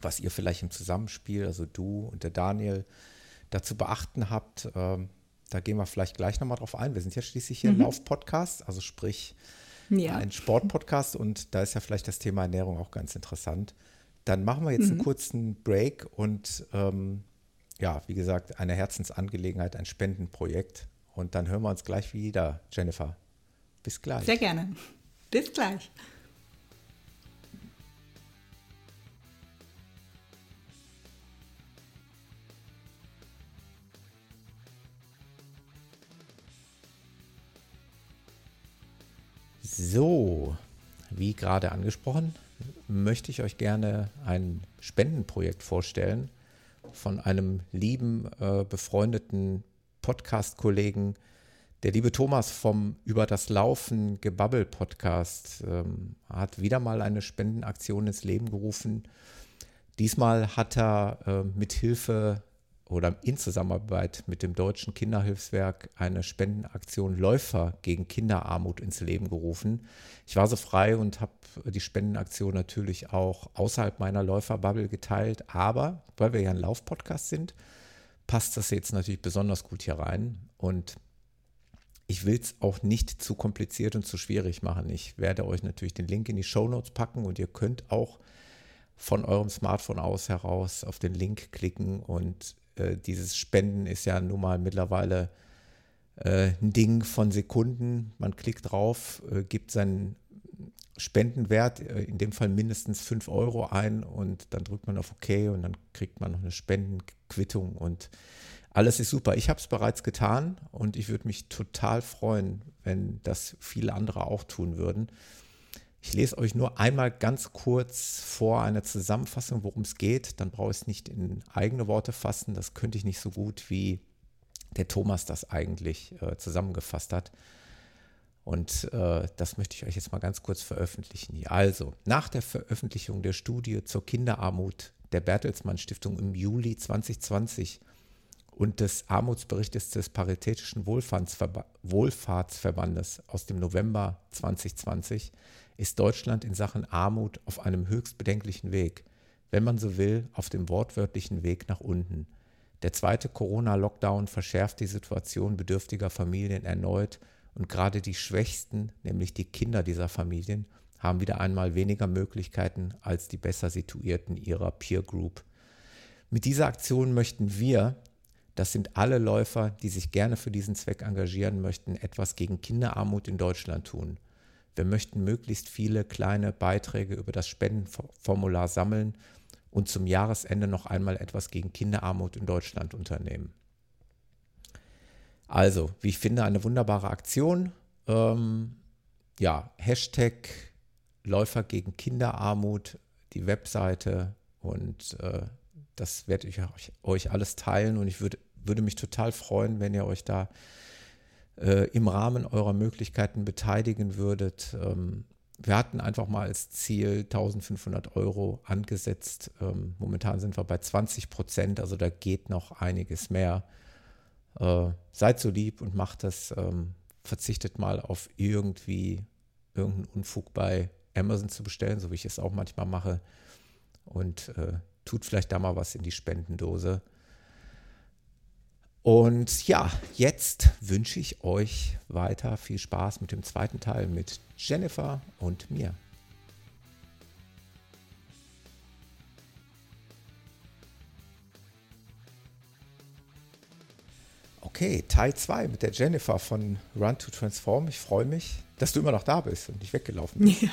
was ihr vielleicht im Zusammenspiel, also du und der Daniel, dazu beachten habt. Ähm, da gehen wir vielleicht gleich nochmal drauf ein. Wir sind ja schließlich hier mhm. ein Lauf-Podcast, also sprich ja. ein Sport-Podcast und da ist ja vielleicht das Thema Ernährung auch ganz interessant. Dann machen wir jetzt mhm. einen kurzen Break und ähm, ja, wie gesagt, eine Herzensangelegenheit, ein Spendenprojekt und dann hören wir uns gleich wieder, Jennifer. Bis gleich. Sehr gerne. Bis gleich. So, wie gerade angesprochen, möchte ich euch gerne ein Spendenprojekt vorstellen von einem lieben, äh, befreundeten Podcast-Kollegen. Der liebe Thomas vom Über das Laufen Gebabbel Podcast ähm, hat wieder mal eine Spendenaktion ins Leben gerufen. Diesmal hat er äh, mit Hilfe oder in Zusammenarbeit mit dem Deutschen Kinderhilfswerk eine Spendenaktion Läufer gegen Kinderarmut ins Leben gerufen. Ich war so frei und habe die Spendenaktion natürlich auch außerhalb meiner Läuferbubble geteilt, aber weil wir ja ein Laufpodcast sind, passt das jetzt natürlich besonders gut hier rein. Und ich will es auch nicht zu kompliziert und zu schwierig machen. Ich werde euch natürlich den Link in die Show Notes packen und ihr könnt auch von eurem Smartphone aus heraus auf den Link klicken und äh, dieses Spenden ist ja nun mal mittlerweile äh, ein Ding von Sekunden. Man klickt drauf, äh, gibt seinen Spendenwert, äh, in dem Fall mindestens 5 Euro ein und dann drückt man auf OK und dann kriegt man noch eine Spendenquittung und alles ist super. Ich habe es bereits getan und ich würde mich total freuen, wenn das viele andere auch tun würden. Ich lese euch nur einmal ganz kurz vor eine Zusammenfassung, worum es geht. Dann brauche ich es nicht in eigene Worte fassen. Das könnte ich nicht so gut, wie der Thomas das eigentlich äh, zusammengefasst hat. Und äh, das möchte ich euch jetzt mal ganz kurz veröffentlichen. Also, nach der Veröffentlichung der Studie zur Kinderarmut der Bertelsmann Stiftung im Juli 2020 und des Armutsberichtes des Paritätischen Wohlfahrtsverba Wohlfahrtsverbandes aus dem November 2020 ist Deutschland in Sachen Armut auf einem höchst bedenklichen Weg, wenn man so will, auf dem wortwörtlichen Weg nach unten. Der zweite Corona-Lockdown verschärft die Situation bedürftiger Familien erneut und gerade die Schwächsten, nämlich die Kinder dieser Familien, haben wieder einmal weniger Möglichkeiten als die besser situierten ihrer Peer Group. Mit dieser Aktion möchten wir das sind alle Läufer, die sich gerne für diesen Zweck engagieren möchten, etwas gegen Kinderarmut in Deutschland tun. Wir möchten möglichst viele kleine Beiträge über das Spendenformular sammeln und zum Jahresende noch einmal etwas gegen Kinderarmut in Deutschland unternehmen. Also, wie ich finde, eine wunderbare Aktion. Ähm, ja, Hashtag Läufer gegen Kinderarmut, die Webseite und äh, das werde ich euch, euch, alles teilen und ich würde würde mich total freuen, wenn ihr euch da äh, im Rahmen eurer Möglichkeiten beteiligen würdet. Ähm, wir hatten einfach mal als Ziel 1500 Euro angesetzt. Ähm, momentan sind wir bei 20 Prozent, also da geht noch einiges mehr. Äh, seid so lieb und macht das. Ähm, verzichtet mal auf irgendwie irgendeinen Unfug bei Amazon zu bestellen, so wie ich es auch manchmal mache. Und äh, tut vielleicht da mal was in die Spendendose. Und ja, jetzt wünsche ich euch weiter viel Spaß mit dem zweiten Teil mit Jennifer und mir. Okay, Teil 2 mit der Jennifer von Run to Transform. Ich freue mich, dass du immer noch da bist und nicht weggelaufen bist. Ja.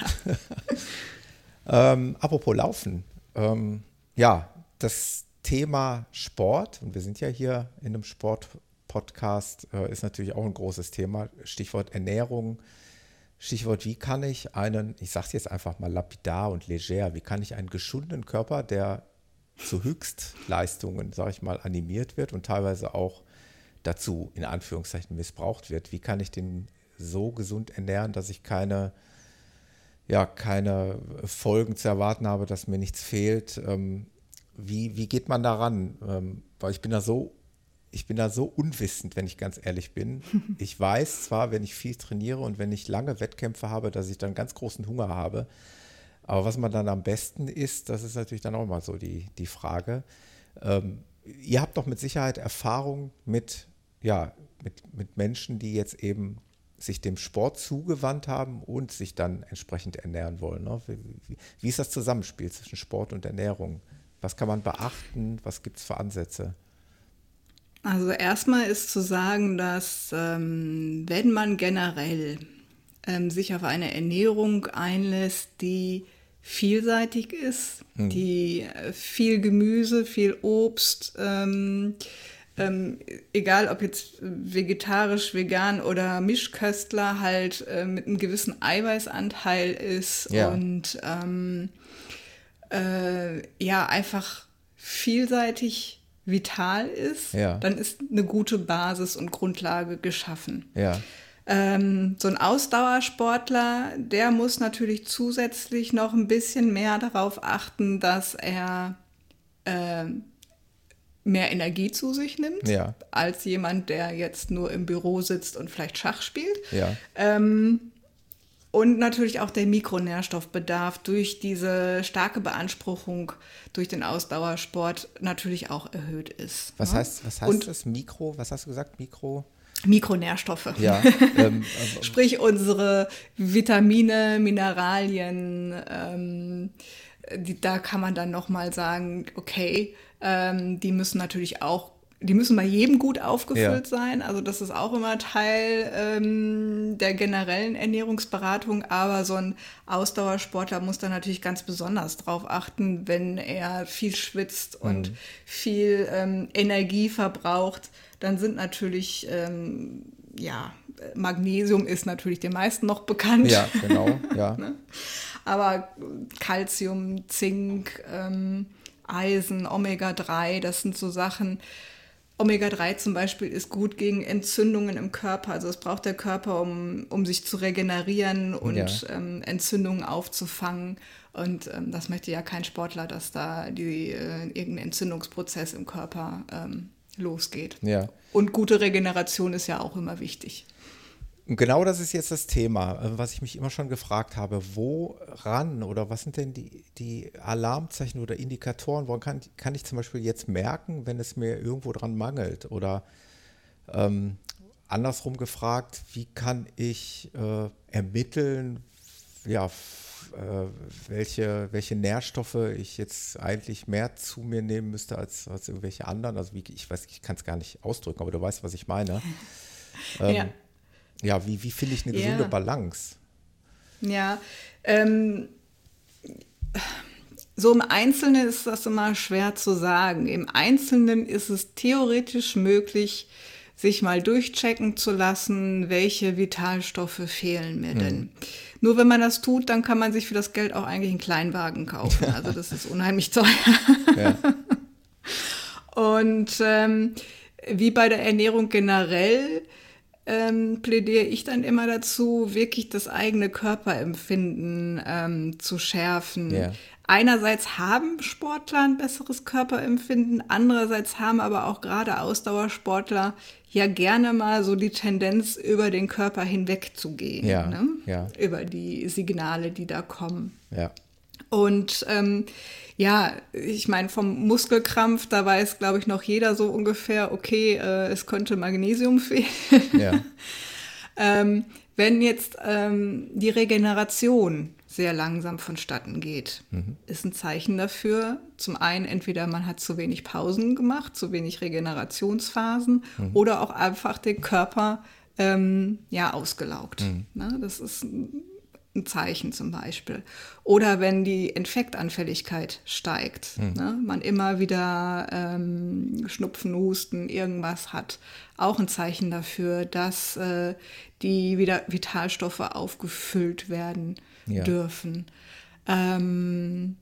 [LAUGHS] ähm, apropos Laufen. Ähm, ja, das Thema Sport, und wir sind ja hier in einem Sport-Podcast, äh, ist natürlich auch ein großes Thema. Stichwort Ernährung, Stichwort, wie kann ich einen, ich sage es jetzt einfach mal lapidar und leger, wie kann ich einen geschundenen Körper, der zu Höchstleistungen, sage ich mal, animiert wird und teilweise auch dazu in Anführungszeichen missbraucht wird, wie kann ich den so gesund ernähren, dass ich keine ja, keine Folgen zu erwarten habe, dass mir nichts fehlt. Ähm, wie, wie geht man daran? Ähm, weil ich bin da so, ich bin da so unwissend, wenn ich ganz ehrlich bin. [LAUGHS] Ich weiß zwar, wenn ich viel trainiere und wenn ich lange Wettkämpfe habe, dass ich dann ganz großen Hunger habe. Aber was man dann am besten isst, das ist natürlich dann auch mal so die, die Frage. Ähm, ihr habt doch mit Sicherheit Erfahrung mit, ja, mit, mit Menschen, die jetzt eben sich dem Sport zugewandt haben und sich dann entsprechend ernähren wollen. Ne? Wie, wie, wie, ist das Zusammenspiel zwischen Sport und Ernährung? Was kann man beachten? Was gibt es für Ansätze? Also erstmal ist zu sagen, dass ähm, wenn man generell ähm, sich auf eine Ernährung einlässt, die vielseitig ist, hm. die äh, viel Gemüse, viel Obst, ähm, ähm, egal ob jetzt vegetarisch, vegan oder Mischköstler, halt äh, mit einem gewissen Eiweißanteil ist ja. und ähm, äh, ja einfach vielseitig vital ist, ja. dann ist eine gute Basis und Grundlage geschaffen. Ja. Ähm, so ein Ausdauersportler, der muss natürlich zusätzlich noch ein bisschen mehr darauf achten, dass er äh, mehr Energie zu sich nimmt, ja. als jemand, der jetzt nur im Büro sitzt und vielleicht Schach spielt. Ja. Ähm, und natürlich auch der Mikronährstoffbedarf durch diese starke Beanspruchung durch den Ausdauersport natürlich auch erhöht ist. Was ne? heißt, was heißt und, das Mikro? Was hast du gesagt? Mikro? Mikronährstoffe. Ja, [LAUGHS] ähm, Sprich unsere Vitamine, Mineralien. Ähm, die, da kann man dann noch mal sagen, okay, ähm, die müssen natürlich auch die müssen bei jedem gut aufgefüllt ja. sein. Also das ist auch immer Teil ähm, der generellen Ernährungsberatung. Aber so ein Ausdauersportler muss da natürlich ganz besonders drauf achten, wenn er viel schwitzt und mhm. viel ähm, Energie verbraucht. Dann sind natürlich, ähm, ja, Magnesium ist natürlich den meisten noch bekannt. Ja, genau, [LAUGHS] ja. ne? Aber Calcium, Zink, ähm, Eisen, Omega-3, das sind so Sachen, Omega-3 zum Beispiel ist gut gegen Entzündungen im Körper. Also es braucht der Körper, um, um sich zu regenerieren und ja. ähm, Entzündungen aufzufangen. Und ähm, das möchte ja kein Sportler, dass da die, äh, irgendein Entzündungsprozess im Körper ähm, losgeht. Ja. Und gute Regeneration ist ja auch immer wichtig. Und genau das ist jetzt das Thema, äh, was ich mich immer schon gefragt habe. Woran oder was sind denn die, die Alarmzeichen oder Indikatoren? Woran kann, kann ich zum Beispiel jetzt merken, wenn es mir irgendwo dran mangelt? Oder ähm, andersrum gefragt, wie kann ich äh, ermitteln, ja, äh, welche, welche Nährstoffe ich jetzt eigentlich mehr zu mir nehmen müsste als, als irgendwelche anderen? Also wie, ich weiß, ich kann es gar nicht ausdrücken, aber du weißt, was ich meine. [LAUGHS] Ähm, ja ja, wie, wie finde ich eine gesunde ja. Balance? Ja, ähm, so im Einzelnen ist das immer schwer zu sagen. Im Einzelnen ist es theoretisch möglich, sich mal durchchecken zu lassen, welche Vitalstoffe fehlen mir denn. Hm. Nur wenn man das tut, dann kann man sich für das Geld auch eigentlich einen Kleinwagen kaufen. Also das ist unheimlich teuer. Ja. Und ähm, wie bei der Ernährung generell ähm, plädiere ich dann immer dazu, wirklich das eigene Körperempfinden ähm, zu schärfen. Yeah. Einerseits haben Sportler ein besseres Körperempfinden, andererseits haben aber auch gerade Ausdauersportler ja gerne mal so die Tendenz, über den Körper hinweg zu gehen. Ja, ne? ja. Über die Signale, die da kommen. Ja. Und ähm, ja, ich meine, vom Muskelkrampf, da weiß, glaube ich, noch jeder so ungefähr, okay, äh, es könnte Magnesium fehlen. Ja. [LAUGHS] ähm, wenn jetzt ähm, die Regeneration sehr langsam vonstatten geht, mhm. ist ein Zeichen dafür. Zum einen entweder man hat zu wenig Pausen gemacht, zu wenig Regenerationsphasen mhm. oder auch einfach den Körper ähm, ja ausgelaugt. Mhm. Ne? Das ist ein Zeichen zum Beispiel. Oder wenn die Infektanfälligkeit steigt, mhm. ne, man immer wieder ähm, Schnupfen, Husten, irgendwas hat, auch ein Zeichen dafür, dass äh, die wieder Vitalstoffe aufgefüllt werden ja. dürfen. Ähm,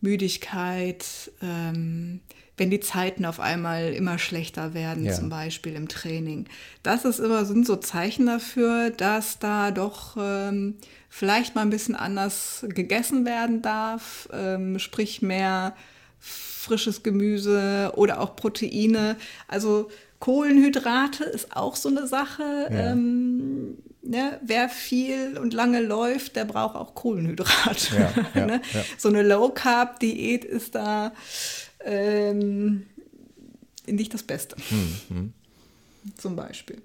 Müdigkeit, ähm, wenn die Zeiten auf einmal immer schlechter werden, ja. zum Beispiel im Training. Das ist immer, sind so Zeichen dafür, dass da doch ähm, vielleicht mal ein bisschen anders gegessen werden darf, ähm, sprich mehr frisches Gemüse oder auch Proteine. Also Kohlenhydrate ist auch so eine Sache. Ja. Ähm, ne? Wer viel und lange läuft, der braucht auch Kohlenhydrate. Ja, [LAUGHS] ja, ne? So eine Low-Carb-Diät ist da ähm, nicht das Beste. Mhm. Zum Beispiel.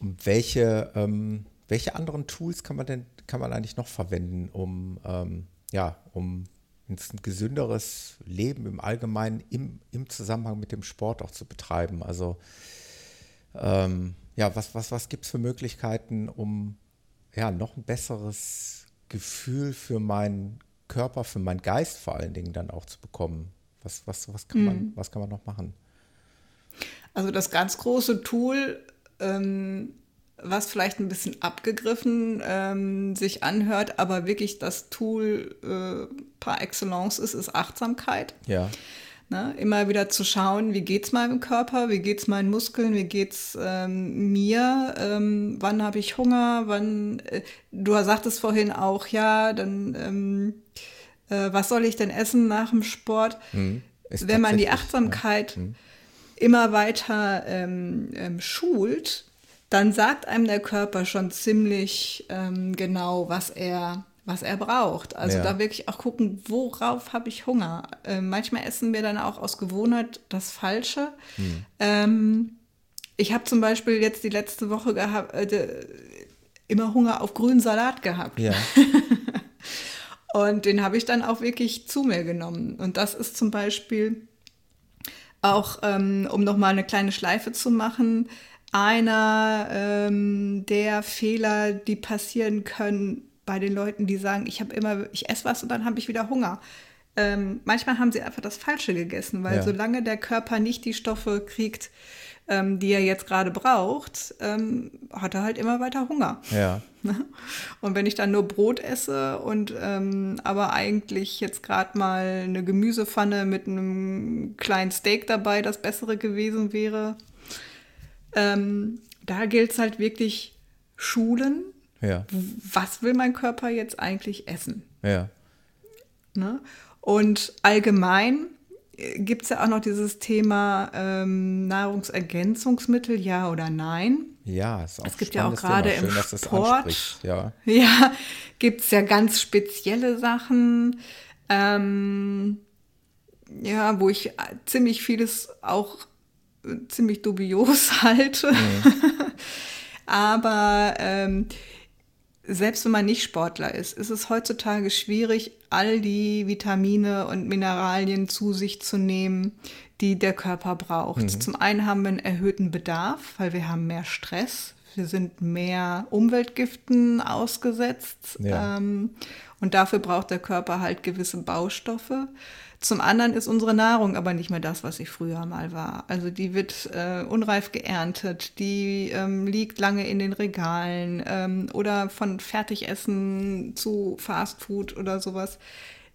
Welche, ähm, welche anderen Tools kann man denn kann man eigentlich noch verwenden, um, ähm, ja, um ein gesünderes Leben im Allgemeinen im, im Zusammenhang mit dem Sport auch zu betreiben? Also ähm, ja, was, was, was gibt es für Möglichkeiten, um ja, noch ein besseres Gefühl für meinen Körper, für meinen Geist vor allen Dingen dann auch zu bekommen? Was, was, was, kann, man, mhm. was kann man noch machen? Also das ganz große Tool ähm, was vielleicht ein bisschen abgegriffen ähm, sich anhört, aber wirklich das Tool äh, par excellence ist, ist Achtsamkeit. Ja. Ne? Immer wieder zu schauen, wie geht es meinem Körper, wie geht es meinen Muskeln, wie geht es ähm, mir, ähm, wann habe ich Hunger, wann, äh, du sagtest vorhin auch, ja, dann, ähm, äh, was soll ich denn essen nach dem Sport? Hm. Wenn man die Achtsamkeit ja. hm. immer weiter ähm, ähm, schult, dann sagt einem der Körper schon ziemlich ähm, genau, was er, was er braucht. Also ja. da wirklich auch gucken, worauf habe ich Hunger. Äh, manchmal essen wir dann auch aus Gewohnheit das Falsche. Hm. Ähm, ich habe zum Beispiel jetzt die letzte Woche gehabt, äh, immer Hunger auf grünen Salat gehabt. Ja. [LAUGHS] und den habe ich dann auch wirklich zu mir genommen. Und das ist zum Beispiel auch, ähm, um nochmal eine kleine Schleife zu machen, einer ähm, der Fehler, die passieren können bei den Leuten, die sagen, ich habe immer, ich esse was und dann habe ich wieder Hunger. Ähm, manchmal haben sie einfach das Falsche gegessen, weil ja. solange der Körper nicht die Stoffe kriegt, ähm, die er jetzt gerade braucht, ähm, hat er halt immer weiter Hunger. Ja. [LAUGHS] Und wenn ich dann nur Brot esse und ähm, aber eigentlich jetzt gerade mal eine Gemüsepfanne mit einem kleinen Steak dabei das Bessere gewesen wäre, ähm, da gilt es halt wirklich Schulen. Ja. Was will mein Körper jetzt eigentlich essen? Ja. Ne? Und allgemein gibt es ja auch noch dieses Thema ähm, Nahrungsergänzungsmittel, ja oder nein. Ja, ist auch Es gibt ja auch gerade im Sport, ja, ja gibt es ja ganz spezielle Sachen, ähm, ja, wo ich ziemlich vieles auch äh, ziemlich dubios [LAUGHS] halte. Mhm. Aber ähm, selbst wenn man nicht Sportler ist, ist es heutzutage schwierig, all die Vitamine und Mineralien zu sich zu nehmen, die der Körper braucht. Mhm. Zum einen haben wir einen erhöhten Bedarf, weil wir haben mehr Stress, wir sind mehr Umweltgiften ausgesetzt ja. ähm, und dafür braucht der Körper halt gewisse Baustoffe. Zum anderen ist unsere Nahrung aber nicht mehr das, was sie früher mal war. Also die wird äh, unreif geerntet, die ähm, liegt lange in den Regalen ähm, oder von Fertigessen zu Fastfood oder sowas.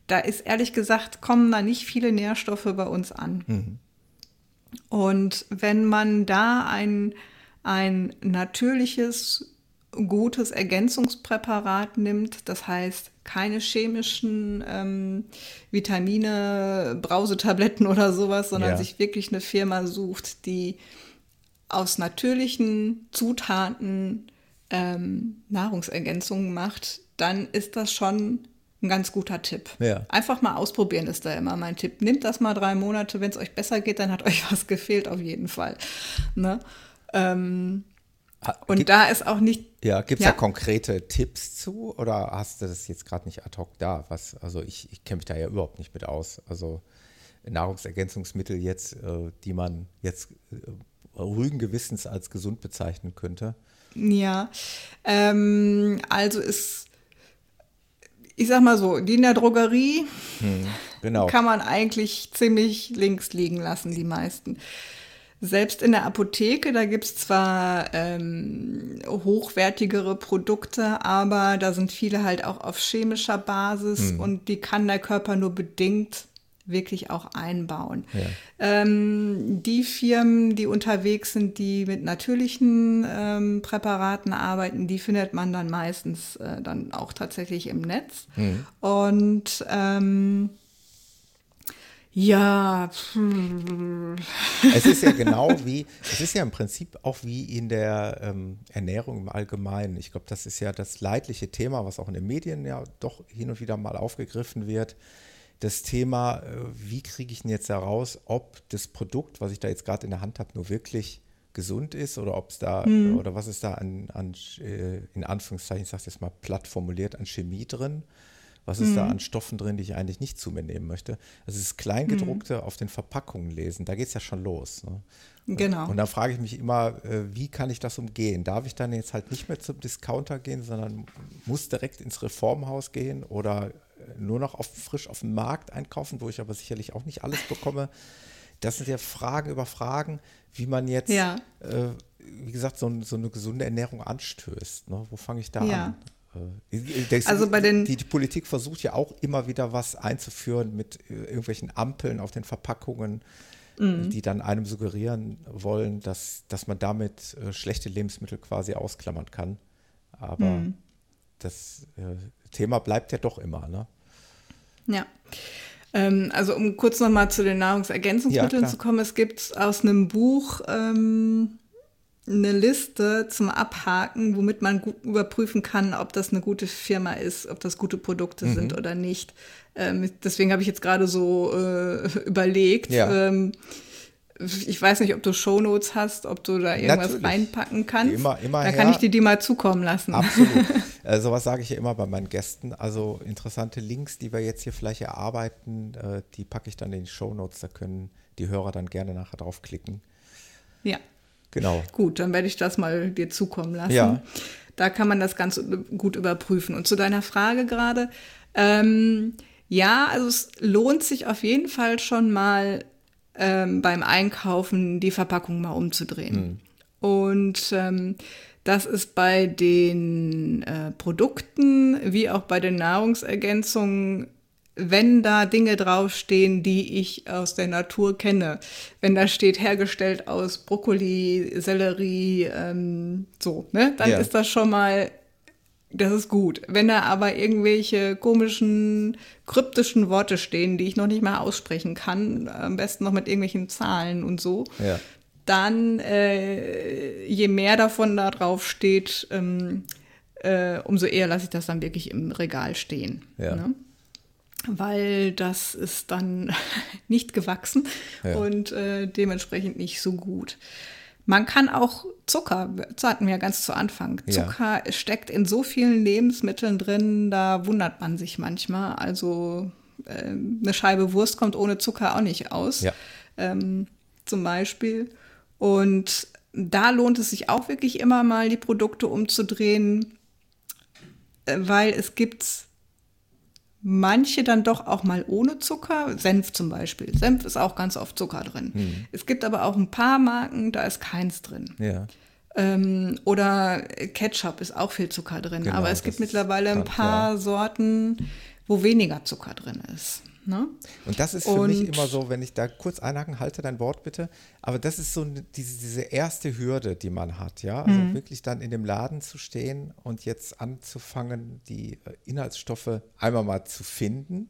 Da ist ehrlich gesagt, kommen da nicht viele Nährstoffe bei uns an. Mhm. Und wenn man da ein, ein natürliches, gutes Ergänzungspräparat nimmt, das heißt keine chemischen ähm, Vitamine, Brausetabletten oder sowas, sondern ja. sich wirklich eine Firma sucht, die aus natürlichen Zutaten ähm, Nahrungsergänzungen macht, dann ist das schon ein ganz guter Tipp. Ja. Einfach mal ausprobieren ist da immer mein Tipp. Nehmt das mal drei Monate, wenn es euch besser geht, dann hat [LAUGHS] euch was gefehlt auf jeden Fall. Ne? Ähm, und gibt, da ist auch nicht. Ja, gibt es ja. da konkrete Tipps zu oder hast du das jetzt gerade nicht ad hoc da? Was, also ich, ich kenne mich da ja überhaupt nicht mit aus. Also Nahrungsergänzungsmittel jetzt, äh, die man jetzt äh, ruhigen Gewissens als gesund bezeichnen könnte. Ja, ähm, also ist, ich sag mal so, die in der Drogerie hm, genau. kann man eigentlich ziemlich links liegen lassen, die meisten. Selbst in der Apotheke, da gibt es zwar ähm, hochwertigere Produkte, aber da sind viele halt auch auf chemischer Basis mhm. und die kann der Körper nur bedingt wirklich auch einbauen. Ja. Ähm, die Firmen, die unterwegs sind, die mit natürlichen ähm, Präparaten arbeiten, die findet man dann meistens äh, dann auch tatsächlich im Netz. Mhm. Und ähm, ja. Es ist ja genau wie, es ist ja im Prinzip auch wie in der ähm, Ernährung im Allgemeinen. Ich glaube, das ist ja das leidliche Thema, was auch in den Medien ja doch hin und wieder mal aufgegriffen wird. Das Thema, äh, wie kriege ich denn jetzt heraus, ob das Produkt, was ich da jetzt gerade in der Hand habe, nur wirklich gesund ist oder ob es da mhm. oder was ist da an, an äh, in Anführungszeichen, ich sage es jetzt mal platt formuliert, an Chemie drin was ist mhm. da an Stoffen drin, die ich eigentlich nicht zu mir nehmen möchte? Also das Kleingedruckte mhm. auf den Verpackungen lesen, da geht es ja schon los. Ne? Genau. Und da frage ich mich immer, äh, wie kann ich das umgehen? Darf ich dann jetzt halt nicht mehr zum Discounter gehen, sondern muss direkt ins Reformhaus gehen oder äh, nur noch auf, frisch auf dem Markt einkaufen, wo ich aber sicherlich auch nicht alles bekomme? Das sind ja Fragen über Fragen, wie man jetzt, ja. äh, wie gesagt, so, so, eine gesunde Ernährung anstößt. Ne? Wo fange ich da ja. an? Also bei den die, die, Politik versucht ja auch immer wieder was einzuführen mit irgendwelchen Ampeln auf den Verpackungen, mhm. die dann einem suggerieren wollen, dass, dass man damit äh, schlechte Lebensmittel quasi ausklammern kann. Aber mhm. das äh, Thema bleibt ja doch immer, ne? Ja. Ähm, also um kurz nochmal zu den Nahrungsergänzungsmitteln ja, zu kommen, es gibt aus einem Buch ähm, eine Liste zum Abhaken, womit man überprüfen kann, ob das eine gute Firma ist, ob das gute Produkte mhm. sind oder nicht. Ähm, deswegen habe ich jetzt gerade so äh, [LAUGHS] überlegt. Ja. Ähm, ich weiß nicht, ob du Shownotes hast, ob du da irgendwas Natürlich. reinpacken kannst. Immer, immer da kann ich dir die mal zukommen lassen. Absolut. [LAUGHS] äh, sowas sage ich ja immer bei meinen Gästen. Also interessante Links, die wir jetzt hier vielleicht erarbeiten, äh, die packe ich dann in die Shownotes. Da können die Hörer dann gerne nachher draufklicken. Ja. Genau. Gut, dann werde ich das mal dir zukommen lassen. Ja. Da kann man das ganz gut überprüfen. Und zu deiner Frage gerade, ähm, ja, also es lohnt sich auf jeden Fall schon mal ähm, beim Einkaufen die Verpackung mal umzudrehen. Mhm. Und ähm, das ist bei den äh, Produkten wie auch bei den Nahrungsergänzungen wenn da Dinge draufstehen, die ich aus der Natur kenne. Wenn da steht hergestellt aus Brokkoli, Sellerie, ähm, so, ne, dann ja. ist das schon mal, das ist gut. Wenn da aber irgendwelche komischen, kryptischen Worte stehen, die ich noch nicht mal aussprechen kann, am besten noch mit irgendwelchen Zahlen und so, ja. dann äh, je mehr davon da drauf steht, ähm, äh, umso eher lasse ich das dann wirklich im Regal stehen. Ja. Ne? Weil das ist dann [LAUGHS] nicht gewachsen ja. und äh, dementsprechend nicht so gut. Man kann auch Zucker, das hatten wir ja ganz zu Anfang. Zucker ja. steckt in so vielen Lebensmitteln drin, da wundert man sich manchmal. Also äh, eine Scheibe Wurst kommt ohne Zucker auch nicht aus, ja. ähm, zum Beispiel. Und da lohnt es sich auch wirklich immer mal, die Produkte umzudrehen, äh, weil es gibt manche dann doch auch mal ohne Zucker. Senf zum Beispiel. Senf ist auch ganz oft Zucker drin. Hm. Es gibt aber auch ein paar Marken, da ist keins drin. Ja. Ähm, oder Ketchup ist auch viel Zucker drin. Genau, aber es gibt mittlerweile ein paar ja. Sorten, wo weniger Zucker drin ist. Ne? Und das ist für und, mich immer so, wenn ich da kurz einhaken, halte dein Wort bitte, aber das ist so diese, diese erste Hürde, die man hat, ja, also mhm. wirklich dann in dem Laden zu stehen und jetzt anzufangen, die äh, Inhaltsstoffe einmal mal zu finden,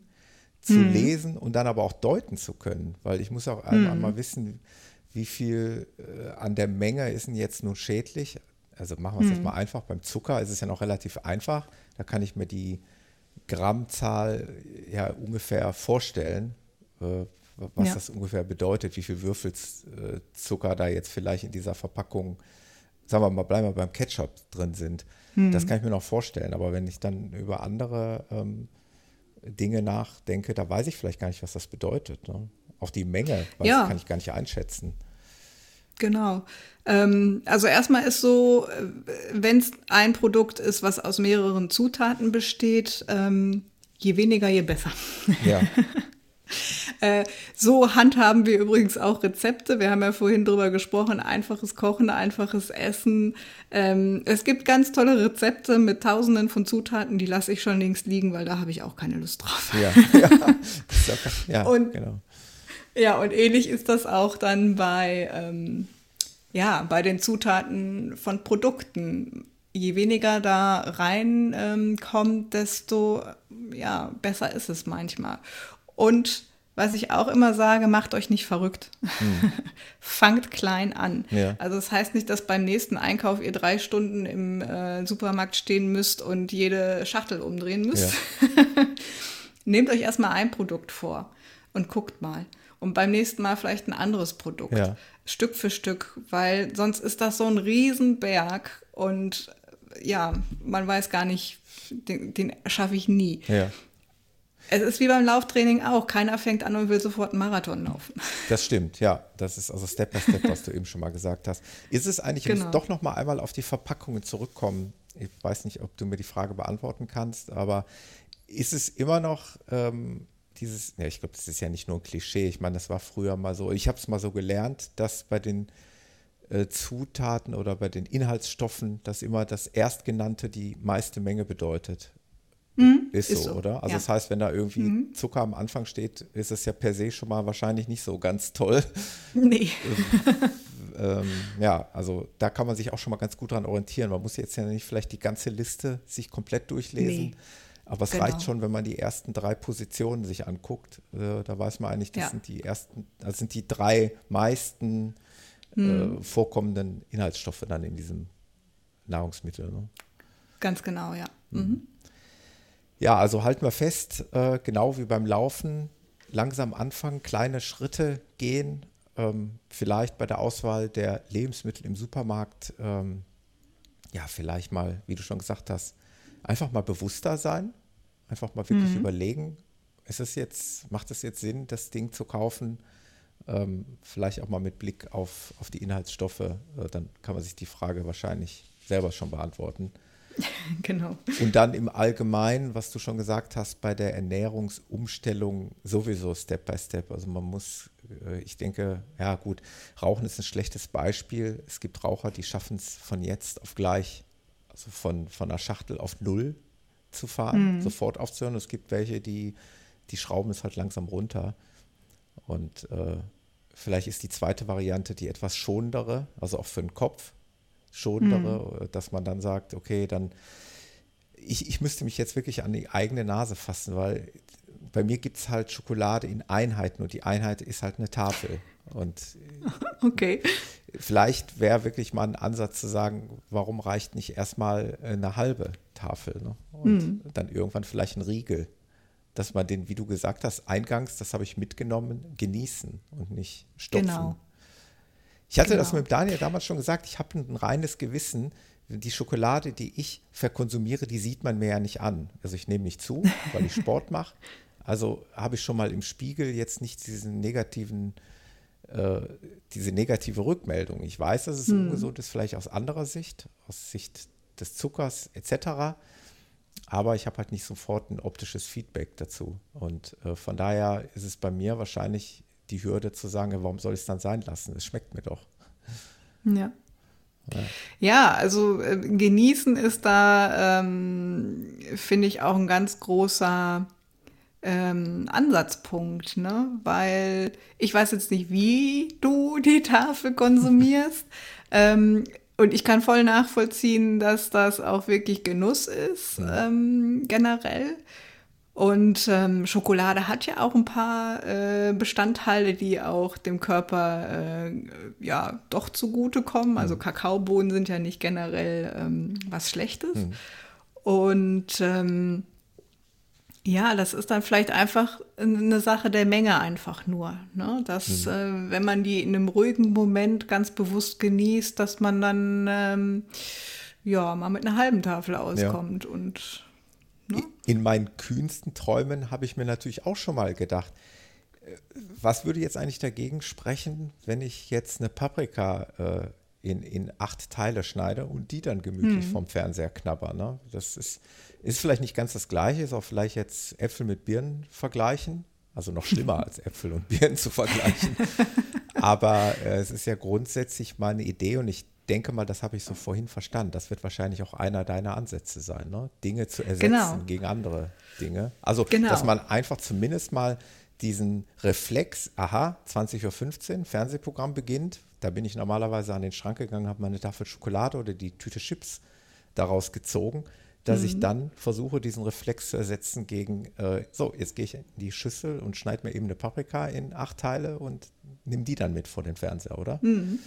zu mhm. lesen und dann aber auch deuten zu können, weil ich muss auch einmal mhm. mal wissen, wie viel äh, an der Menge ist denn jetzt nun schädlich. Also machen wir es jetzt mhm. mal einfach. Beim Zucker ist es ja noch relativ einfach. Da kann ich mir die Grammzahl ja ungefähr vorstellen, äh, was ja. das ungefähr bedeutet, wie viel Würfelzucker da jetzt vielleicht in dieser Verpackung, sagen wir mal, bleiben wir beim Ketchup drin sind. Mhm. Das kann ich mir noch vorstellen. Aber wenn ich dann über andere ähm, Dinge nachdenke, da weiß ich vielleicht gar nicht, was das bedeutet. Ne? Auch die Menge ja. kann ich gar nicht einschätzen. Genau. Ähm, also erstmal ist so, äh, wenn es ein Produkt ist, was aus mehreren Zutaten besteht, ähm, je weniger, je besser. Ja. [LAUGHS] äh, so handhaben wir übrigens auch Rezepte. Wir haben ja vorhin drüber gesprochen, einfaches Kochen, einfaches Essen. Ähm, es gibt ganz tolle Rezepte mit tausenden von Zutaten, die lasse ich schon links liegen, weil da habe ich auch keine Lust drauf. Ja, [LAUGHS] [LAUGHS] ja. ja und, genau. Ja, und ähnlich ist das auch dann bei, ähm, ja, bei den Zutaten von Produkten. Je weniger da reinkommt, ähm, desto ja, besser ist es manchmal. Und was ich auch immer sage, macht euch nicht verrückt. Hm. [LAUGHS] Fangt klein an. Ja. Also das heißt nicht, dass beim nächsten Einkauf ihr drei Stunden im äh, Supermarkt stehen müsst und jede Schachtel umdrehen müsst. Ja. [LAUGHS] Nehmt euch erstmal ein Produkt vor und guckt mal und beim nächsten Mal vielleicht ein anderes Produkt. Ja. Stück für Stück, weil sonst ist das so ein Riesenberg und ja, man weiß gar nicht, den, den schaffe ich nie. Ja. Es ist wie beim Lauftraining auch. Keiner fängt an und will sofort einen Marathon laufen. [LAUGHS] Das stimmt, ja. Das ist also Step by Step, was du eben schon mal gesagt hast. Ist es eigentlich, genau. ich muss doch noch mal einmal auf die Verpackungen zurückkommen. Ich weiß nicht, ob du mir die Frage beantworten kannst, aber ist es immer noch ähm, dieses, ja, ich glaube, das ist ja nicht nur ein Klischee. Ich meine, das war früher mal so. Ich habe es mal so gelernt, dass bei den äh, Zutaten oder bei den Inhaltsstoffen, dass immer das Erstgenannte die meiste Menge bedeutet. Mhm, ist, ist, so, oder? Also ja. das heißt, wenn da irgendwie mhm. Zucker am Anfang steht, ist es ja per se schon mal wahrscheinlich nicht so ganz toll. [LAUGHS] Nee. [LAUGHS] ähm, ja, also da kann man sich auch schon mal ganz gut dran orientieren. Man muss jetzt ja nicht vielleicht die ganze Liste sich komplett durchlesen. Nee. Aber es genau. reicht schon, wenn man die ersten drei Positionen sich anguckt. Äh, da weiß man eigentlich, das ja. sind die ersten, das sind die drei meisten hm. äh, vorkommenden Inhaltsstoffe dann in diesem Nahrungsmittel. Ne? Ganz genau, ja. Mhm. mhm. Ja, also halten wir fest, äh, genau wie beim Laufen, langsam anfangen, kleine Schritte gehen, ähm, vielleicht bei der Auswahl der Lebensmittel im Supermarkt, ähm, ja, vielleicht mal, wie du schon gesagt hast, einfach mal bewusster sein, einfach mal wirklich mhm. überlegen, ist es jetzt, macht es jetzt Sinn, das Ding zu kaufen? Ähm, vielleicht auch mal mit Blick auf, auf die Inhaltsstoffe, äh, dann kann man sich die Frage wahrscheinlich selber schon beantworten. [LAUGHS] genau. Und dann im Allgemeinen, was du schon gesagt hast, bei der Ernährungsumstellung sowieso Step by Step. Also man muss, äh, ich denke, ja gut, Rauchen ist ein schlechtes Beispiel. Es gibt Raucher, die schaffen es von jetzt auf gleich, also von, von einer Schachtel auf Null zu fahren, mhm. sofort aufzuhören. Es gibt welche, die, die schrauben es halt langsam runter. Und äh, vielleicht ist die zweite Variante die etwas schonendere, also auch für den Kopf schonendere, mhm. dass man dann sagt, okay, dann ich, ich müsste mich jetzt wirklich an die eigene Nase fassen, weil bei mir gibt es halt Schokolade in Einheiten und die Einheit ist halt eine Tafel. Und [LAUGHS] okay. vielleicht wäre wirklich mal ein Ansatz zu sagen, warum reicht nicht erstmal eine halbe Tafel ne? und mhm. dann irgendwann vielleicht ein Riegel, dass man den, wie du gesagt hast, eingangs, das habe ich mitgenommen, genießen und nicht stopfen. Genau. Ich hatte genau. das mit Daniel damals schon gesagt, ich habe ein reines Gewissen. Die Schokolade, die ich verkonsumiere, die sieht man mir ja nicht an. Also ich nehme nicht zu, weil ich Sport mache. Also habe ich schon mal im Spiegel jetzt nicht diesen negativen, äh, diese negative Rückmeldung. Ich weiß, dass es hm. ungesund ist, vielleicht aus anderer Sicht, aus Sicht des Zuckers etc. Aber ich habe halt nicht sofort ein optisches Feedback dazu. Und äh, von daher ist es bei mir wahrscheinlich die Hürde zu sagen, warum soll ich es dann sein lassen? Es schmeckt mir doch. Ja. [LAUGHS] Ja. ja, also äh, genießen ist da, ähm, finde ich, auch ein ganz großer ähm, Ansatzpunkt, ne? Weil ich weiß jetzt nicht, wie du die Tafel konsumierst. [LAUGHS] ähm, und ich kann voll nachvollziehen, dass das auch wirklich Genuss ist, ja. ähm, generell. Und ähm, Schokolade hat ja auch ein paar äh, Bestandteile, die auch dem Körper äh, ja doch zugutekommen. Also mhm. Kakaobohnen sind ja nicht generell ähm, was Schlechtes. Mhm. Und ähm, ja, das ist dann vielleicht einfach eine Sache der Menge einfach nur. Ne? Dass, mhm. äh, wenn man die in einem ruhigen Moment ganz bewusst genießt, dass man dann ähm, ja mal mit einer halben Tafel auskommt ja. und Ne? In meinen kühnsten Träumen habe ich mir natürlich auch schon mal gedacht, äh, was würde jetzt eigentlich dagegen sprechen, wenn ich jetzt eine Paprika äh, in, in acht Teile schneide und die dann gemütlich hm. vom Fernseher knabber. Ne? Das ist, ist vielleicht nicht ganz das Gleiche, ist auch vielleicht jetzt Äpfel mit Birnen vergleichen. Also noch schlimmer [LAUGHS] als Äpfel und Birnen zu vergleichen. [LAUGHS] Aber äh, es ist ja grundsätzlich mal eine Idee und ich denke mal, das habe ich so vorhin verstanden. Das wird wahrscheinlich auch einer deiner Ansätze sein, ne? Dinge zu ersetzen genau. gegen andere Dinge. Also, genau. dass man einfach zumindest mal diesen Reflex, aha, 20.15 Uhr, Fernsehprogramm beginnt. Da bin ich normalerweise an den Schrank gegangen, habe meine Tafel Schokolade oder die Tüte Chips daraus gezogen, dass mhm. ich dann versuche, diesen Reflex zu ersetzen gegen, äh, so, jetzt gehe ich in die Schüssel und schneide mir eben eine Paprika in acht Teile und nehme die dann mit vor den Fernseher, oder? Mhm.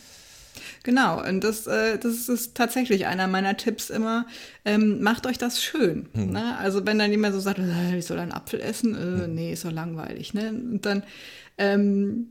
Genau, und das, äh, das ist tatsächlich einer meiner Tipps immer. Ähm, macht euch das schön. Hm. Ne? Also wenn dann jemand so sagt, äh, ich soll einen Apfel essen, äh, hm. nee, ist so langweilig. Ne? Und dann, ähm,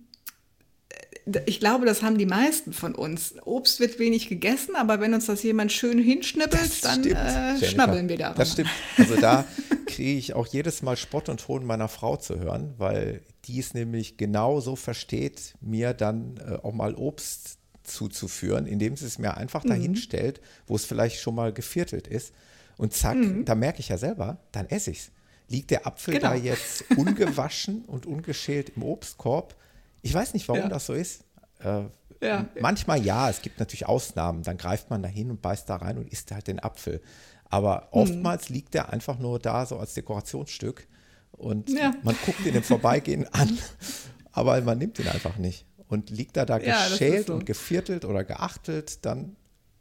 ich glaube, das haben die meisten von uns. Obst wird wenig gegessen, aber wenn uns das jemand schön hinschnippelt, dann äh, schnabbeln wir da. Das stimmt. Also da [LAUGHS] kriege ich auch jedes Mal Spott und Hohn meiner Frau zu hören, weil die es nämlich genau so versteht, mir dann äh, auch mal Obst zuzuführen, indem sie es mir einfach mhm. dahin stellt, wo es vielleicht schon mal geviertelt ist. Und zack, mhm. da merke ich ja selber, dann esse ich es. Liegt der Apfel genau. da jetzt [LAUGHS] ungewaschen und ungeschält im Obstkorb? Ich weiß nicht, warum ja. das so ist. Äh, ja. Manchmal ja, es gibt natürlich Ausnahmen. Dann greift man da hin und beißt da rein und isst halt den Apfel. Aber mhm. oftmals mhm. liegt der einfach nur da, so als Dekorationsstück. Und ja. man guckt ihn im Vorbeigehen an, [LAUGHS] aber man nimmt ihn einfach nicht. Und liegt er da ja, geschält so. und geviertelt oder geachtelt, dann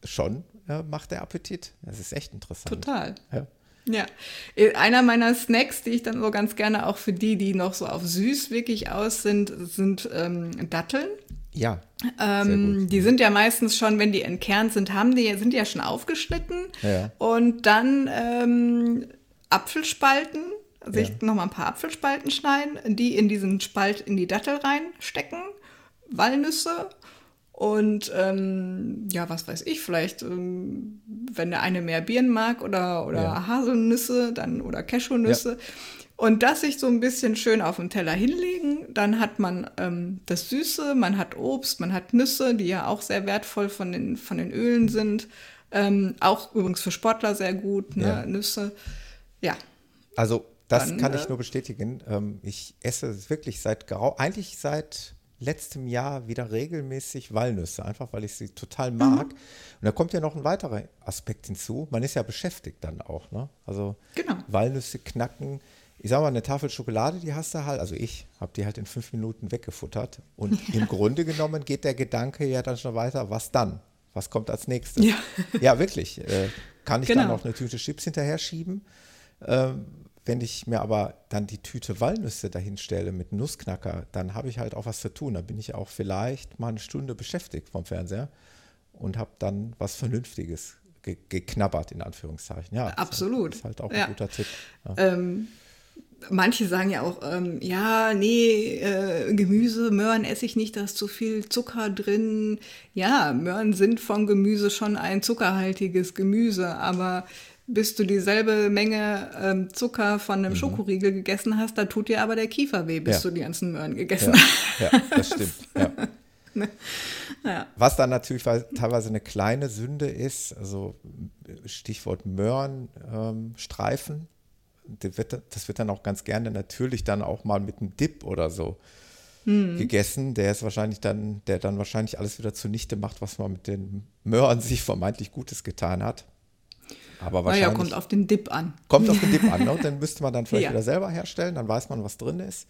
schon ja, macht der Appetit. Das ist echt interessant. Total. Ja. Ja, äh, einer meiner Snacks, die ich dann so ganz gerne auch für die, die noch so auf süß wirklich aus sind, sind ähm, Datteln. Ja. Ähm, die sind ja meistens schon, wenn die entkernt sind, haben die sind ja schon aufgeschnitten. Ja. Und dann ähm, Apfelspalten, sich ja. noch mal ein paar Apfelspalten schneiden, die in diesen Spalt in die Dattel reinstecken Walnüsse und ähm, ja, was weiß ich, vielleicht, ähm, wenn der eine mehr Birnen mag oder, oder ja. Haselnüsse dann, oder Cashewnüsse. Ja. Und das sich so ein bisschen schön auf den Teller hinlegen, dann hat man ähm, das Süße, man hat Obst, man hat Nüsse, die ja auch sehr wertvoll von den, von den Ölen sind. Ähm, auch übrigens für Sportler sehr gut, ne? ja. Nüsse. Ja. Also das dann, kann ich äh, nur bestätigen. Ähm, ich esse wirklich seit, eigentlich seit letztem Jahr wieder regelmäßig Walnüsse, einfach weil ich sie total mag. Mhm. Und da kommt ja noch ein weiterer Aspekt hinzu. Man ist ja beschäftigt dann auch. Ne? Also genau. Walnüsse knacken. Ich sage mal, eine Tafel Schokolade, die hast du halt, also ich habe die halt in fünf Minuten weggefuttert. Und [LAUGHS] ja. im Grunde genommen geht der Gedanke ja dann schon weiter, was dann? Was kommt als nächstes? Ja, ja wirklich. Äh, kann ich genau. dann noch eine Tüte Chips hinterher schieben? Ähm, wenn ich mir aber dann die Tüte Walnüsse dahin stelle mit Nussknacker, dann habe ich halt auch was zu tun. Da bin ich auch vielleicht mal eine Stunde beschäftigt vom Fernseher und habe dann was Vernünftiges ge geknabbert, in Anführungszeichen. Ja, absolut. Das ist halt, auch ja. ein guter Tipp. Ja. Ähm, manche sagen ja auch, ähm, ja, nee, äh, Gemüse, Möhren esse ich nicht, da ist zu viel Zucker drin. Ja, Möhren sind vom Gemüse schon ein zuckerhaltiges Gemüse, aber bis du dieselbe Menge ähm, Zucker von einem mhm. Schokoriegel gegessen hast, da tut dir aber der Kiefer weh, bis ja. du die ganzen Möhren gegessen ja. hast. Ja, das stimmt. Ja. [LAUGHS] Ne? ja. Was dann natürlich teilweise eine kleine Sünde ist, also Stichwort Möhrenstreifen, ähm, das, das wird dann auch ganz gerne natürlich dann auch mal mit einem Dip oder so hm. gegessen, der ist wahrscheinlich dann, der dann wahrscheinlich alles wieder zunichte macht, was man mit den Möhren sich vermeintlich Gutes getan hat. Aber wahrscheinlich. Naja, kommt auf den Dip an. Kommt auf [LAUGHS] den Dip an, ne? dann müsste man dann vielleicht ja. wieder selber herstellen, dann weiß man, was drin ist.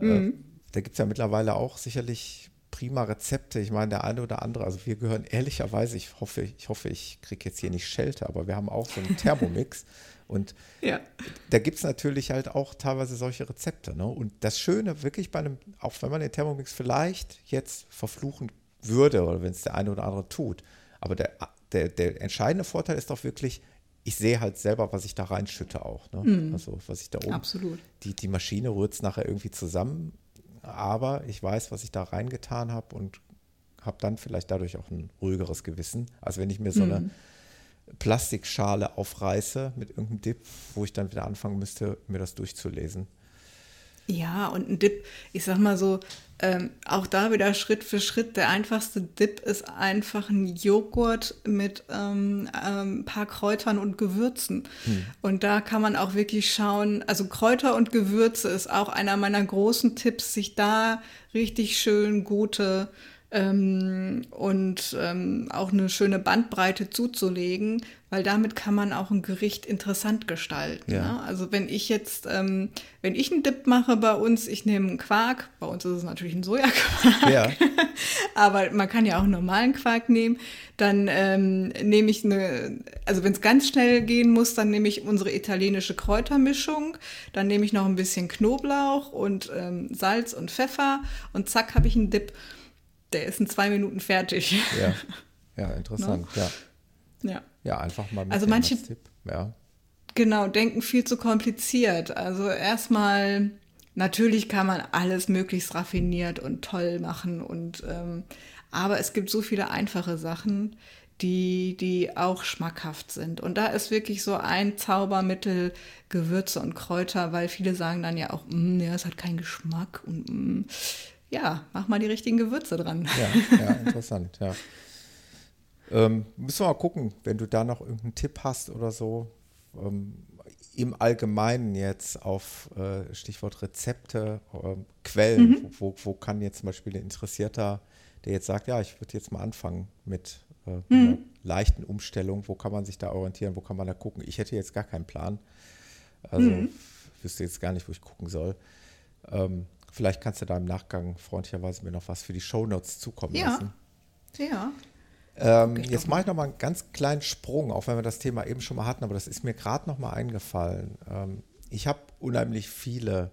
Äh, mhm. Äh, da gibt es ja mittlerweile auch sicherlich prima Rezepte. Ich meine, der eine oder andere, also wir gehören ehrlicherweise, ich hoffe, ich hoffe, ich kriege jetzt hier nicht Schelte, aber wir haben auch so einen Thermomix. [LAUGHS] und ja. da gibt es natürlich halt auch teilweise solche Rezepte. Ne? Und das Schöne wirklich bei einem, auch wenn man den Thermomix vielleicht jetzt verfluchen würde oder wenn es der eine oder andere tut, aber der der, der entscheidende Vorteil ist doch wirklich, ich sehe halt selber, was ich da reinschütte auch. Ne? Mm. Also was ich da oben. Absolut. Die, die Maschine rührt es nachher irgendwie zusammen, aber ich weiß, was ich da reingetan habe und habe dann vielleicht dadurch auch ein ruhigeres Gewissen, als wenn ich mir so mm. eine Plastikschale aufreiße mit irgendeinem Dip, wo ich dann wieder anfangen müsste, mir das durchzulesen. Ja, und ein Dip, ich sag mal so, ähm, auch da wieder Schritt für Schritt. Der einfachste Dip ist einfach ein Joghurt mit ähm, ein ähm, paar Kräutern und Gewürzen. Hm. Und da kann man auch wirklich schauen, also Kräuter und Gewürze ist auch einer meiner großen Tipps, sich da richtig schön gute ähm, und ähm, auch eine schöne Bandbreite zuzulegen, weil damit kann man auch ein Gericht interessant gestalten. Ja. Ne? Also wenn ich jetzt, ähm, wenn ich einen Dip mache bei uns, ich nehme einen Quark, bei uns ist es natürlich ein Sojaquark, ja. [LAUGHS] aber man kann ja auch einen normalen Quark nehmen, dann ähm, nehme ich eine, also wenn es ganz schnell gehen muss, dann nehme ich unsere italienische Kräutermischung, dann nehme ich noch ein bisschen Knoblauch und ähm, Salz und Pfeffer und zack habe ich einen Dip der ist in zwei Minuten fertig. Ja, [LAUGHS] ja interessant, no? Ne? ja. Ja. Ja, einfach mal mit also manche, Tipp. Ja. Genau, denken viel zu kompliziert. Also erstmal, natürlich kann man alles möglichst raffiniert und toll machen und ähm, aber es gibt so viele einfache Sachen, die, die auch schmackhaft sind. Und da ist wirklich so ein Zaubermittel Gewürze und Kräuter, weil viele sagen dann ja auch, mm, ja, es hat keinen Geschmack und mm, ja, mach mal die richtigen Gewürze dran. Ja, ja [LAUGHS] interessant, ja. Ähm, müssen wir mal gucken, wenn du da noch irgendeinen Tipp hast oder so. Ähm, Im Allgemeinen jetzt auf äh, Stichwort Rezepte, äh, Quellen, mhm. wo, wo, kann jetzt zum Beispiel ein Interessierter, der jetzt sagt, ja, ich würde jetzt mal anfangen mit äh, mhm. einer leichten Umstellung, wo kann man sich da orientieren, wo kann man da gucken? Ich hätte jetzt gar keinen Plan. Also mhm. wüsste jetzt gar nicht, wo ich gucken soll. Ähm, Vielleicht kannst du da im Nachgang freundlicherweise mir noch was für die Shownotes zukommen ja. lassen. Ja. Ähm, jetzt mache ich noch mal einen ganz kleinen Sprung, auch wenn wir das Thema eben schon mal hatten, aber das ist mir gerade noch mal eingefallen. Ähm, ich habe unheimlich viele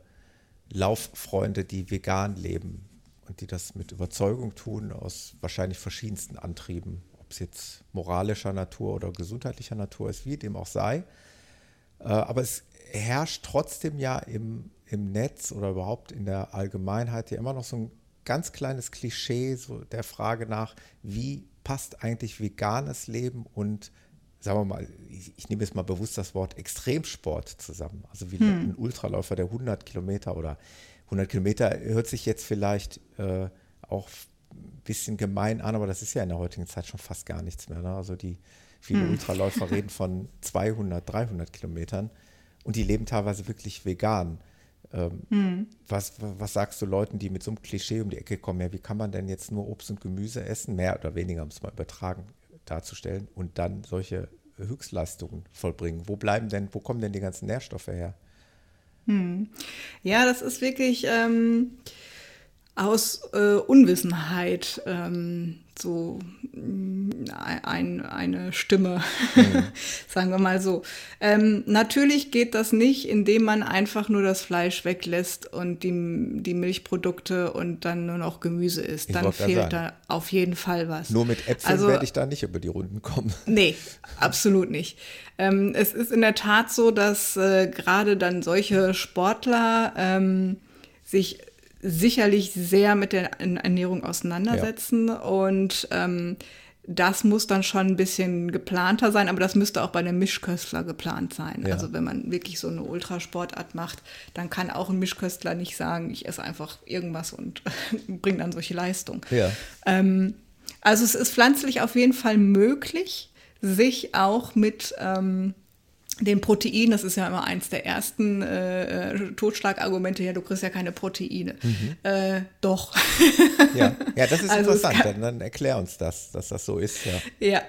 Lauffreunde, die vegan leben und die das mit Überzeugung tun, aus wahrscheinlich verschiedensten Antrieben, ob es jetzt moralischer Natur oder gesundheitlicher Natur ist, wie dem auch sei. Äh, aber es herrscht trotzdem ja im im Netz oder überhaupt in der Allgemeinheit ja immer noch so ein ganz kleines Klischee so der Frage nach, wie passt eigentlich veganes Leben und sagen wir mal, ich, ich, nehme jetzt mal bewusst das Wort Extremsport zusammen. Also wie hm. ein Ultraläufer, der 100 Kilometer oder 100 Kilometer hört sich jetzt vielleicht äh, auch ein bisschen gemein an, aber das ist ja in der heutigen Zeit schon fast gar nichts mehr. Ne? Also die viele hm. Ultraläufer reden von 200, 300 Kilometern und die leben teilweise wirklich vegan. Ähm, hm. was, was sagst du Leuten, die mit so einem Klischee um die Ecke kommen? Ja, wie kann man denn jetzt nur Obst und Gemüse essen, mehr oder weniger, um es mal übertragen darzustellen, und dann solche Höchstleistungen vollbringen? Wo bleiben denn, wo kommen denn die ganzen Nährstoffe her? Hm. Ja, das ist wirklich ähm, aus äh, Unwissenheit ähm, so ein, eine Stimme, mhm. [LAUGHS] sagen wir mal so. Ähm, natürlich geht das nicht, indem man einfach nur das Fleisch weglässt und die, die Milchprodukte und dann nur noch Gemüse isst. Ich dann fehlt da auf jeden Fall was. Nur mit Äpfeln also, werde ich da nicht über die Runden kommen. Nee, absolut nicht. Ähm, es ist in der Tat so, dass äh, gerade dann solche Sportler ähm, sich sicherlich sehr mit der Ernährung auseinandersetzen ja. und ähm, das muss dann schon ein bisschen geplanter sein, aber das müsste auch bei einem Mischköstler geplant sein. Ja. Also wenn man wirklich so eine Ultrasportart macht, dann kann auch ein Mischköstler nicht sagen, ich esse einfach irgendwas und [LAUGHS] bringe dann solche Leistung. Ja. Ähm, also es ist pflanzlich auf jeden Fall möglich, sich auch mit ähm, dem Protein, das ist ja immer eins der ersten äh, äh, Totschlagargumente, ja, du kriegst ja keine Proteine. Mhm. Äh, doch. [LAUGHS] Ja. ja, das ist also interessant. Kann, dann, dann, erklär uns das, dass das so ist. Ja. ja.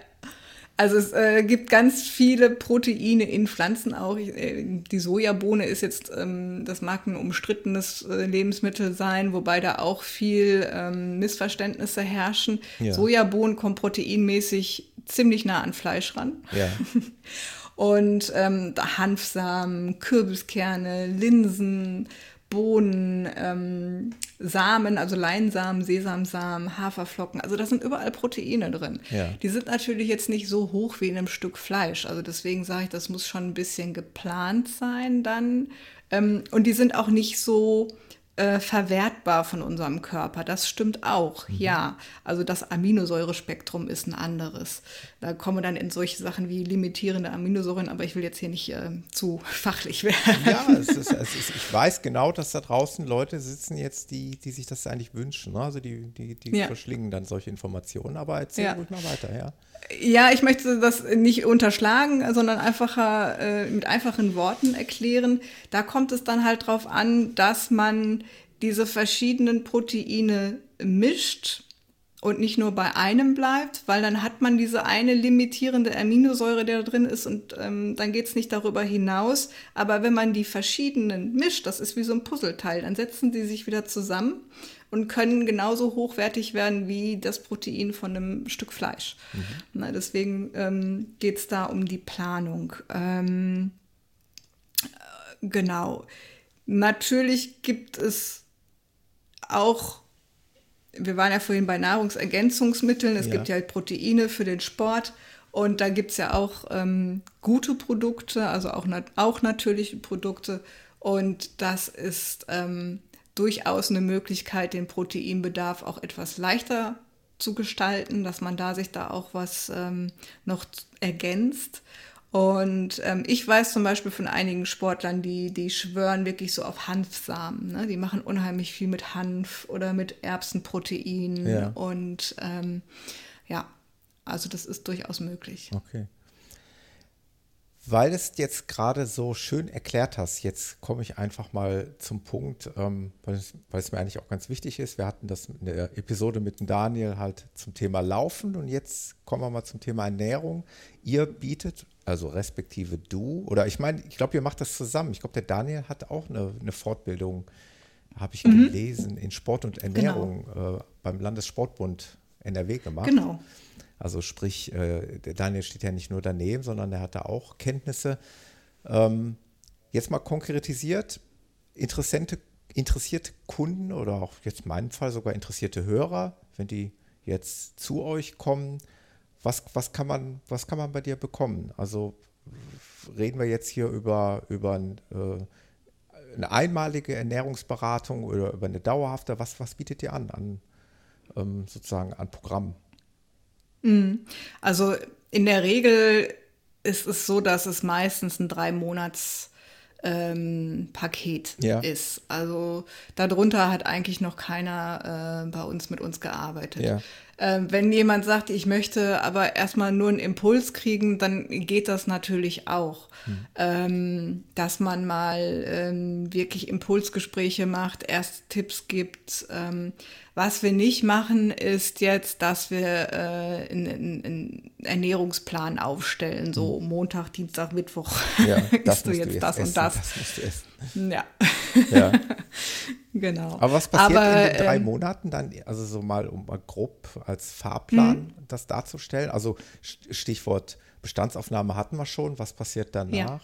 Also es äh, gibt ganz viele Proteine in Pflanzen auch. Äh, die Sojabohne ist jetzt, ähm, das mag ein umstrittenes äh, Lebensmittel sein, wobei da auch viel ähm, Missverständnisse herrschen. Ja. Sojabohnen kommen proteinmäßig ziemlich nah an Fleisch ran. Ja. [LAUGHS] Und ähm, Hanfsamen, Kürbiskerne, Linsen, Bohnen, ähm, Samen, also Leinsamen, Sesamsamen, Haferflocken. Also da sind überall Proteine drin. Ja. Die sind natürlich jetzt nicht so hoch wie in einem Stück Fleisch. Also deswegen sage ich, das muss schon ein bisschen geplant sein dann. Ähm, und die sind auch nicht so äh, verwertbar von unserem Körper. Das stimmt auch, mhm. ja. Also das Aminosäurespektrum ist ein anderes. Da kommen wir dann in solche Sachen wie limitierende Aminosäuren, aber ich will jetzt hier nicht äh, zu [LAUGHS] fachlich werden. Ja, es ist, es ist, ich weiß genau, dass da draußen Leute sitzen jetzt, die, die sich das eigentlich wünschen. Also die, die, die ja. verschlingen dann solche Informationen, aber erzähl ja. ruhig mal weiter, ja. Ja, ich möchte das nicht unterschlagen, sondern einfacher äh, mit einfachen Worten erklären. Da kommt es dann halt drauf an, dass man diese verschiedenen Proteine mischt und nicht nur bei einem bleibt, weil dann hat man diese eine limitierende Aminosäure, die da drin ist und ähm, dann geht es nicht darüber hinaus. Aber wenn man die verschiedenen mischt, das ist wie so ein Puzzleteil, dann setzen die sich wieder zusammen und können genauso hochwertig werden wie das Protein von einem Stück Fleisch. Mhm. Na, deswegen ähm, geht es da um die Planung. Ähm, äh, genau. Natürlich gibt es auch, wir waren ja vorhin bei Nahrungsergänzungsmitteln, es ja. gibt ja halt Proteine für den Sport. Und da gibt es ja auch ähm, gute Produkte, also auch, nat auch natürliche Produkte. Und das ist ähm, durchaus eine Möglichkeit, den Proteinbedarf auch etwas leichter zu gestalten, dass man da sich da auch was ähm, noch ergänzt. Und ähm, ich weiß zum Beispiel von einigen Sportlern, die, die schwören wirklich so auf Hanfsamen. Ne? Die machen unheimlich viel mit Hanf oder mit Erbsenprotein. Ja. Und ähm, ja, also das ist durchaus möglich. Okay. Weil du es jetzt gerade so schön erklärt hast, jetzt komme ich einfach mal zum Punkt, ähm, weil, es, weil, es, mir eigentlich auch ganz wichtig ist. Wir hatten das in der Episode mit dem Daniel halt zum Thema Laufen und jetzt kommen wir mal zum Thema Ernährung. Ihr bietet, also respektive du, oder ich meine, ich glaube, ihr macht das zusammen. Ich glaube, der Daniel hat auch eine, eine Fortbildung, habe ich mhm. gelesen, in Sport und Ernährung genau. äh, beim Landessportbund NRW gemacht. Genau. Also sprich, äh, der Daniel steht ja nicht nur daneben, sondern er hat da auch Kenntnisse. Ähm, jetzt mal konkretisiert, interessante, interessierte Kunden oder auch jetzt in meinem Fall sogar interessierte Hörer, wenn die jetzt zu euch kommen, was, was, kann, man, was kann man bei dir bekommen? Also reden wir jetzt hier über, über ein äh, eine einmalige Ernährungsberatung oder über eine dauerhafte? Was, was bietet ihr an, an ähm, sozusagen an Programmen? Mhm. Also in der Regel ist es so, dass es meistens ein drei Monats ähm, Paket ja. ist. Also darunter hat eigentlich noch keiner äh, bei uns mit uns gearbeitet. Ja. Ähm, wenn jemand sagt, ich möchte aber erstmal nur einen Impuls kriegen, dann geht das natürlich auch. Hm. Ähm, dass man mal ähm, wirklich Impulsgespräche macht, erst Tipps gibt. Ähm, was wir nicht machen, ist jetzt, dass wir äh, einen, Ernährungsplan aufstellen, so hm. Montag, Dienstag, Mittwoch ja, [LAUGHS] isst du jetzt, das essen, und das. das musst du essen. Ja. ja. [LAUGHS] genau. Aber was passiert Aber, in den drei ähm, Monaten dann, also so mal, um mal grob als Fahrplan hm. das darzustellen? Also Stichwort Bestandsaufnahme hatten wir schon. Was passiert danach? Ja.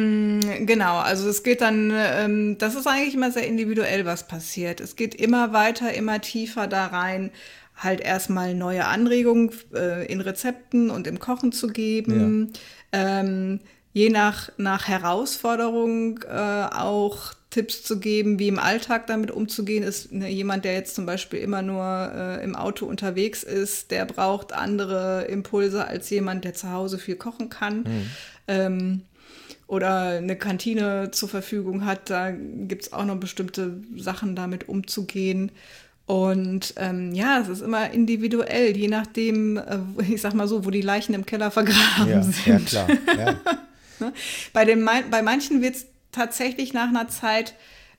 Mm, genau, also es geht dann, ähm, das ist eigentlich immer sehr individuell, was passiert. Es geht immer weiter, immer tiefer da rein, halt erstmal neue Anregungen äh, in Rezepten und im Kochen zu geben. Ja. Ähm, je nach, nach Herausforderung äh, auch Tipps zu geben, wie im Alltag damit umzugehen ist. Ne, jemand, der jetzt zum Beispiel immer nur äh, im Auto unterwegs ist, der braucht andere Impulse als jemand, der zu Hause viel kochen kann. Mhm. Ähm, oder eine Kantine zur Verfügung hat, da gibt es auch noch bestimmte Sachen damit umzugehen. Und ähm, ja, es ist immer individuell, je nachdem, äh, ich sag mal so, wo die Leichen im Keller vergraben ja, sind. Ja, klar. Ja. [LAUGHS] Ne? bei, den, bei manchen wird es tatsächlich nach einer Zeit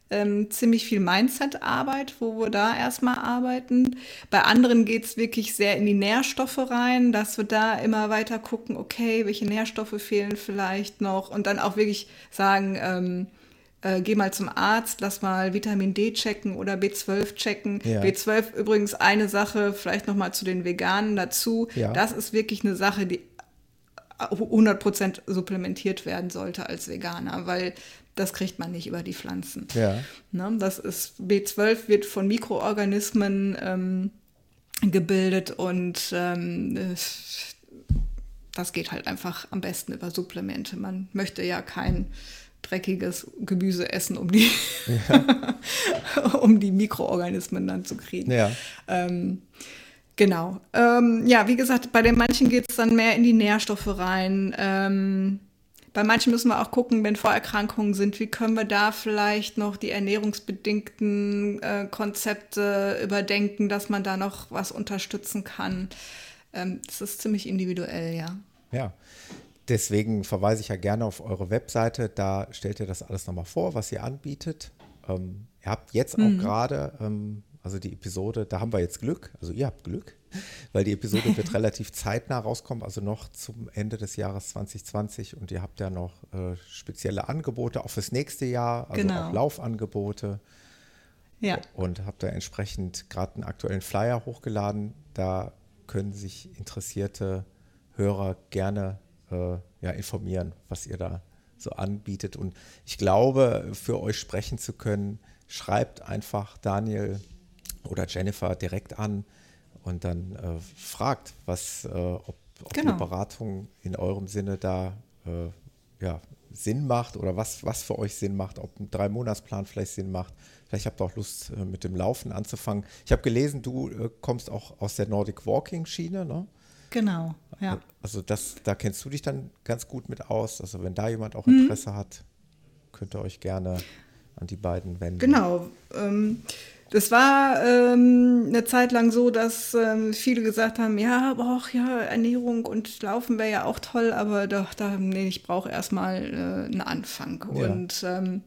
ähm, ziemlich viel Mindset-Arbeit, wo wir da erstmal arbeiten. Bei anderen geht es wirklich sehr in die Nährstoffe rein, dass wir da immer weiter gucken, okay, welche Nährstoffe fehlen vielleicht noch und dann auch wirklich sagen, ähm, äh, geh mal zum Arzt, lass mal Vitamin D checken oder B12 checken. Ja. B12 übrigens eine Sache, vielleicht noch mal zu den Veganen dazu. Ja. Das ist wirklich eine Sache, die 100% supplementiert werden sollte als Veganer, weil das kriegt man nicht über die Pflanzen. Ja. Ne, das ist B12 wird von Mikroorganismen ähm, gebildet und ähm, das geht halt einfach am besten über Supplemente. Man möchte ja kein dreckiges Gemüse essen, um die, ja. [LAUGHS] um die Mikroorganismen dann zu kriegen. Ja. Ähm, genau. Ähm, ja, wie gesagt, bei den manchen geht es dann mehr in die Nährstoffe rein. Ähm, bei manchen müssen wir auch gucken, wenn Vorerkrankungen sind, wie können wir da vielleicht noch die ernährungsbedingten äh, Konzepte überdenken, dass man da noch was unterstützen kann. Ähm, das ist ziemlich individuell, ja. Ja. Deswegen verweise ich ja gerne auf eure Webseite. Da stellt ihr das alles nochmal vor, was ihr anbietet. Ähm, ihr habt jetzt auch mhm. gerade, ähm, also die Episode, da haben wir jetzt Glück, also ihr habt Glück weil die Episode wird [LAUGHS] relativ zeitnah rauskommen, also noch zum Ende des Jahres 2020 und ihr habt ja noch äh, spezielle Angebote auch fürs nächste Jahr, also genau. auch Laufangebote. Ja. Und habt da entsprechend gerade einen aktuellen Flyer hochgeladen. Da können sich interessierte Hörer gerne äh, ja, informieren, was ihr da so anbietet. Und ich glaube, für euch sprechen zu können, schreibt einfach Daniel oder Jennifer direkt an und dann äh, fragt, was, äh, ob, ob genau. eine Beratung in eurem Sinne da äh, ja, Sinn macht oder was, was für euch Sinn macht, ob ein Drei-Monats-Plan vielleicht Sinn macht. Vielleicht habt ihr auch Lust, äh, mit dem Laufen anzufangen. Ich habe gelesen, du äh, kommst auch aus der Nordic Walking-Schiene, ne? Genau, ja. Also das, da kennst du dich dann ganz gut mit aus. Also wenn da jemand auch mhm. Interesse mhm. hat, könnt ihr euch gerne an die beiden wenden. Genau. Ähm, das war ähm, eine Zeit lang so, dass ähm, viele gesagt haben, ja, boah, ja, Ernährung und Laufen wäre ja auch toll, aber doch, da, nee, ich brauche erstmal äh, einen Anfang. Ja. Und ähm,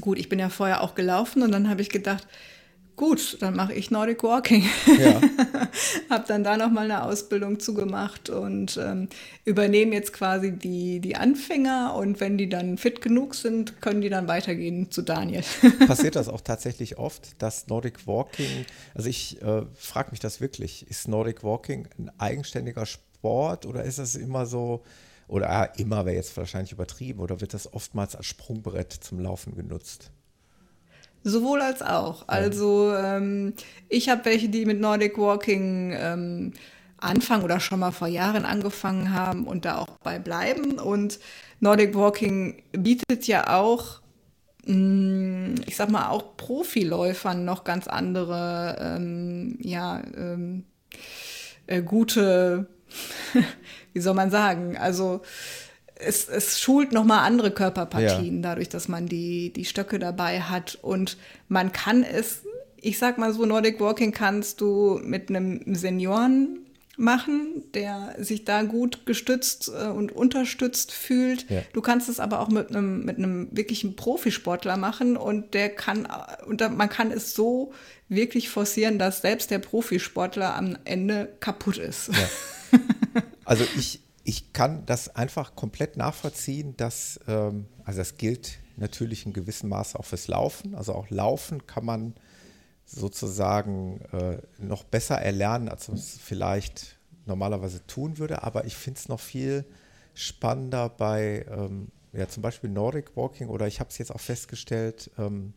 gut, ich bin ja vorher auch gelaufen und dann habe ich gedacht, gut, dann mache ich Nordic Walking. Ja. [LAUGHS] habe dann da nochmal eine Ausbildung zugemacht und ähm, übernehme jetzt quasi die, die Anfänger und wenn die dann fit genug sind, können die dann weitergehen zu Daniel. [LAUGHS] Passiert das auch tatsächlich oft, dass Nordic Walking, also ich äh, frage mich das wirklich, ist Nordic Walking ein eigenständiger Sport oder ist das immer so, oder ah, immer wäre jetzt wahrscheinlich übertrieben, oder wird das oftmals als Sprungbrett zum Laufen genutzt? Sowohl als auch. Also ähm, ich habe welche, die mit Nordic Walking ähm, anfangen oder schon mal vor Jahren angefangen haben und da auch bei bleiben. Und Nordic Walking bietet ja auch, mm, ich sag mal, auch Profiläufern noch ganz andere, ähm, ja, ähm, äh, gute, [LAUGHS] wie soll man sagen, also es, es schult nochmal andere Körperpartien, ja. dadurch, dass man die, die Stöcke dabei hat. Und man kann es, ich sag mal so, Nordic Walking kannst du mit einem Senioren machen, der sich da gut gestützt äh, und unterstützt fühlt. Ja. Du kannst es aber auch mit einem, mit einem wirklichen Profisportler machen und der kann, und man kann es so wirklich forcieren, dass selbst der Profisportler am Ende kaputt ist. Ja. [LAUGHS] Also ich, ich kann das einfach komplett nachvollziehen, dass, ähm, also das gilt natürlich in gewissem Maße auch fürs Laufen. Also auch Laufen kann man sozusagen äh, noch besser erlernen, als man es vielleicht normalerweise tun würde. Aber ich finde es noch viel spannender bei ähm, ja, zum Beispiel Nordic Walking oder ich habe es jetzt auch festgestellt, ähm,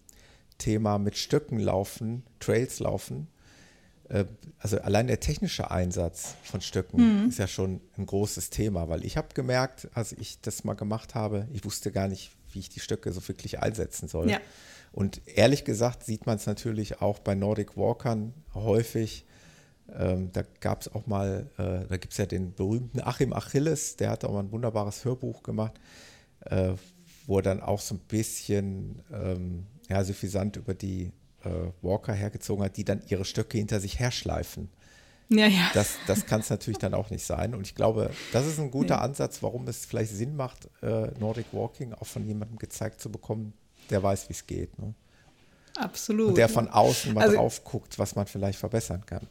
Thema mit Stöcken laufen, Trails laufen. Äh, also allein der technische Einsatz von Stöcken mhm. ist ja schon ein großes Thema, weil ich habe gemerkt, als ich das mal gemacht habe, ich wusste gar nicht, wie ich die Stöcke so wirklich einsetzen soll. Ja. Und ehrlich gesagt sieht man es natürlich auch bei Nordic Walkern häufig. Ähm, da gab es auch mal, äh, da gibt es ja den berühmten Achim Achilles, der hat auch mal ein wunderbares Hörbuch gemacht, äh, wo er dann auch so ein bisschen ähm, ja, suffisant über die äh, Walker hergezogen hat, die dann ihre Stöcke hinter sich herschleifen. Ja, ja. Das, das kann es natürlich dann auch nicht sein. Und ich glaube, das ist ein guter ja. Ansatz, warum es vielleicht Sinn macht, äh, Nordic Walking auch von jemandem gezeigt zu bekommen, der weiß, wie es geht. Ne? Absolut. Und der von außen mal also, drauf guckt, was man vielleicht verbessern kann.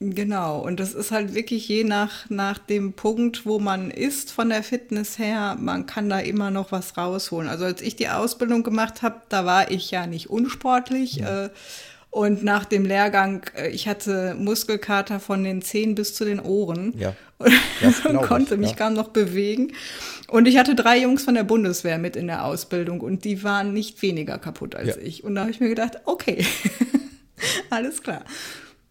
Genau, und das ist halt wirklich je nach, nach dem Punkt, wo man ist von der Fitness her, man kann da immer noch was rausholen. Also als ich die Ausbildung gemacht habe, da war ich ja nicht unsportlich. Ja. Äh, und nach dem Lehrgang, äh, ich hatte Muskelkater von den Zehen bis zu den Ohren. Ja. [LAUGHS] und konnte ich, mich ja. kaum noch bewegen. Und ich hatte drei Jungs von der Bundeswehr mit in der Ausbildung und die waren nicht weniger kaputt als ja. ich. Und da habe ich mir gedacht, okay, [LAUGHS] alles klar.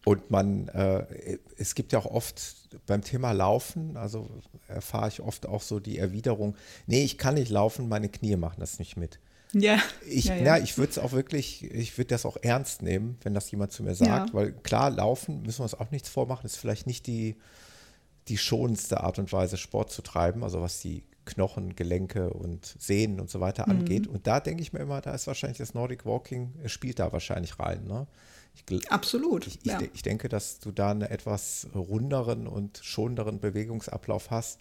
Und man, äh, es gibt ja auch oft beim Thema Laufen, also erfahre ich oft auch so die Erwiderung, nee, ich kann nicht laufen, meine Knie machen das nicht mit. Ja. Ich, ja, ja. ich würde es auch wirklich, ich würde das auch ernst nehmen, wenn das jemand zu mir sagt, ja. weil klar, laufen müssen wir uns auch nichts vormachen, ist vielleicht nicht die, die schonendste Art und Weise, Sport zu treiben, also was die Knochen, Gelenke und Sehnen und so weiter mhm. angeht. Und da denke ich mir immer, da ist wahrscheinlich das Nordic Walking, spielt da wahrscheinlich rein. Ne? Ich, Absolut. Ich, ich, ja. ich, denke, dass du da einen etwas runderen und schonenderen Bewegungsablauf hast,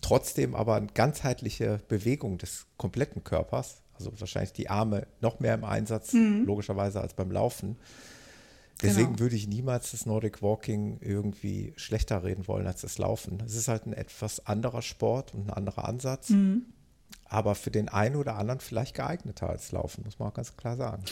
trotzdem aber eine ganzheitliche Bewegung des kompletten Körpers, also wahrscheinlich die Arme noch mehr im Einsatz, mhm. logischerweise als beim Laufen. Deswegen genau. würde ich niemals das Nordic Walking irgendwie schlechter reden wollen als das Laufen. Es ist halt ein etwas anderer Sport und ein anderer Ansatz, mhm. aber für den einen oder anderen vielleicht geeigneter als Laufen, muss man auch ganz klar sagen.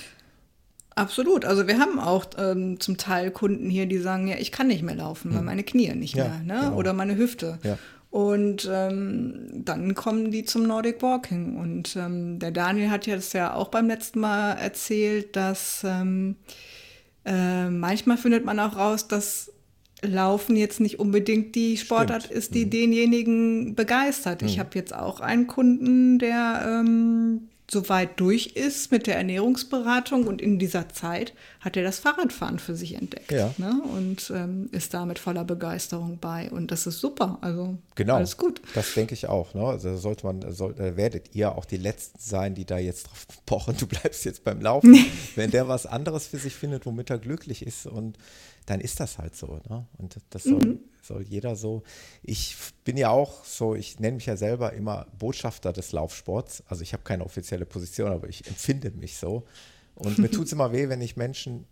Absolut. Also wir haben auch ähm, zum Teil Kunden hier, die sagen, ja, ich kann nicht mehr laufen, weil hm. meine Knie nicht ja, mehr, ne? Genau. Oder meine Hüfte. Ja. Und ähm, dann kommen die zum Nordic Walking. Und ähm, der Daniel hat ja das ja auch beim letzten Mal erzählt, dass ähm, äh, manchmal findet man auch raus, dass Laufen jetzt nicht unbedingt die Sportart Stimmt. ist, die mhm. denjenigen begeistert. Mhm. Ich habe jetzt auch einen Kunden, der ähm, soweit durch ist mit der Ernährungsberatung und in dieser Zeit hat er das Fahrradfahren für sich entdeckt ja. ne? und ähm, ist da mit voller Begeisterung bei und das ist super, also genau, alles gut. Das denke ich auch. Ne? Also sollte man, soll, werdet ihr auch die Letzten sein, die da jetzt drauf [LAUGHS] pochen, du bleibst jetzt beim Laufen. Wenn der was anderes für sich findet, womit er glücklich ist und dann ist das halt so. Ne? Und das soll, mhm. Soll jeder so. Ich bin ja auch so, ich nenne mich ja selber immer Botschafter des Laufsports. Also ich habe keine offizielle Position, aber ich empfinde mich so. Und mir [LAUGHS] tut es immer weh, wenn ich Menschen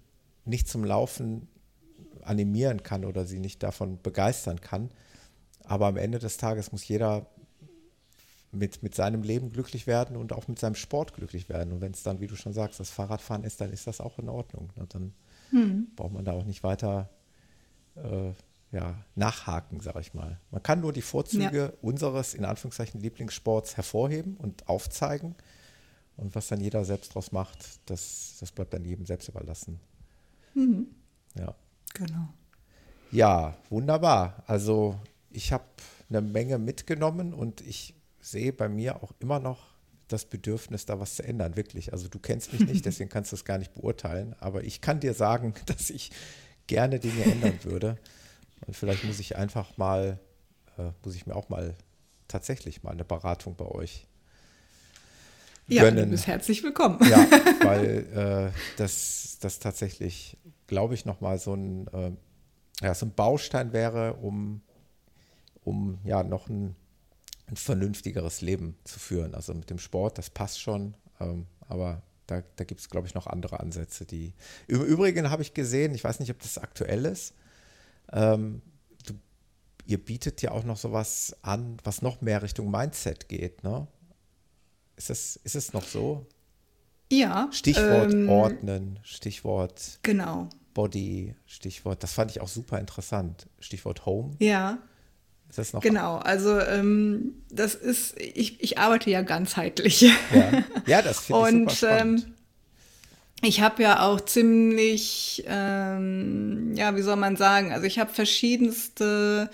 nicht zum Laufen animieren kann oder sie nicht davon begeistern kann. Aber am Ende des Tages muss jeder mit, mit seinem Leben glücklich werden und auch mit seinem Sport glücklich werden. Und wenn es dann, wie du schon sagst, das Fahrradfahren ist, dann ist das auch in Ordnung. Und dann hm. Braucht man da auch nicht weiter äh, ja, nachhaken, sage ich mal. Man kann nur die Vorzüge ja. unseres, in Anführungszeichen, Lieblingssports hervorheben und aufzeigen. Und was dann jeder selbst draus macht, das, das bleibt dann jedem selbst überlassen. Mhm. Ja. Genau. Ja, wunderbar. Also ich habe eine Menge mitgenommen und ich sehe bei mir auch immer noch das Bedürfnis, da was zu ändern, wirklich. Also du kennst mich nicht, [LAUGHS] deswegen kannst du es gar nicht beurteilen, aber ich kann dir sagen, [LAUGHS] dass ich gerne Dinge ändern würde. Und vielleicht muss ich einfach mal, äh, muss ich mir auch mal tatsächlich mal eine Beratung bei euch ja, gönnen. du bist herzlich willkommen. Ja, [LAUGHS] weil äh, das, das tatsächlich, glaube ich, nochmal so ein, äh, ja, so ein Baustein wäre, um, um ja noch ein, ein vernünftigeres Leben zu führen. Also mit dem Sport, das passt schon, ähm, aber da, da gibt es, glaube ich, noch andere Ansätze, die. Im Übrigen habe ich gesehen, ich weiß nicht, ob das aktuell ist, ähm, du, ihr bietet ja auch noch sowas an, was noch mehr Richtung Mindset geht, ne? Ist es, ist es noch so? Ja. Stichwort ähm, Ordnen, Stichwort genau. Body, Stichwort, das fand ich auch super interessant. Stichwort Home. Ja. Ist das noch? Genau, also ähm, das ist, ich, ich arbeite ja ganzheitlich. Ja, [LAUGHS] ja das finde ich super spannend. Ähm, ich habe ja auch ziemlich, ähm, ja, wie soll man sagen, also ich habe verschiedenste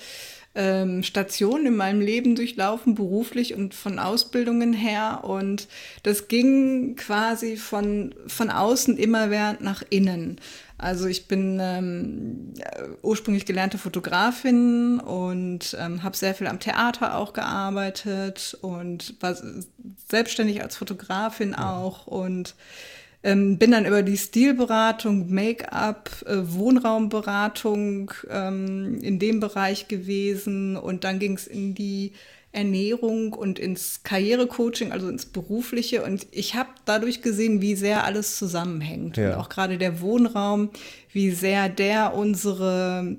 ähm, Stationen in meinem Leben durchlaufen, beruflich und von Ausbildungen her. Und das ging quasi von, von außen immer während nach innen. Also ich bin ähm, ursprünglich gelernte Fotografin und ähm, habe sehr viel am Theater auch gearbeitet und war selbstständig als Fotografin auch und ähm, bin dann über die Stilberatung, Make-up, äh, Wohnraumberatung ähm, in dem Bereich gewesen und dann ging es in die Ernährung und ins Karrierecoaching, also ins Berufliche. Und ich habe dadurch gesehen, wie sehr alles zusammenhängt. Ja. Und auch gerade der Wohnraum, wie sehr der unsere,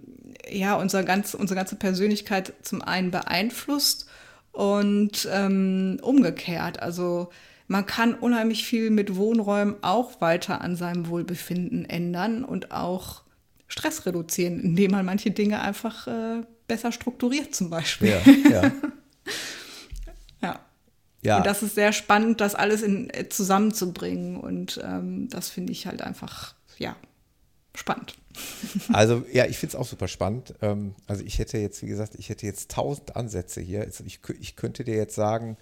ja, unser ganz, unsere ganze Persönlichkeit zum einen beeinflusst und ähm, umgekehrt. Also man kann unheimlich viel mit Wohnräumen auch weiter an seinem Wohlbefinden ändern und auch Stress reduzieren, indem man manche Dinge einfach äh, besser strukturiert zum Beispiel. Ja, [LAUGHS] ja. ja. ja. Und das ist sehr spannend, das alles in, äh, zusammenzubringen. Und ähm, das finde ich halt einfach, ja, spannend. [LAUGHS] Also ja, ich finde es auch super spannend. Ähm, also ich hätte jetzt, wie gesagt, ich hätte jetzt tausend Ansätze hier. Also ich, ich könnte dir jetzt sagen,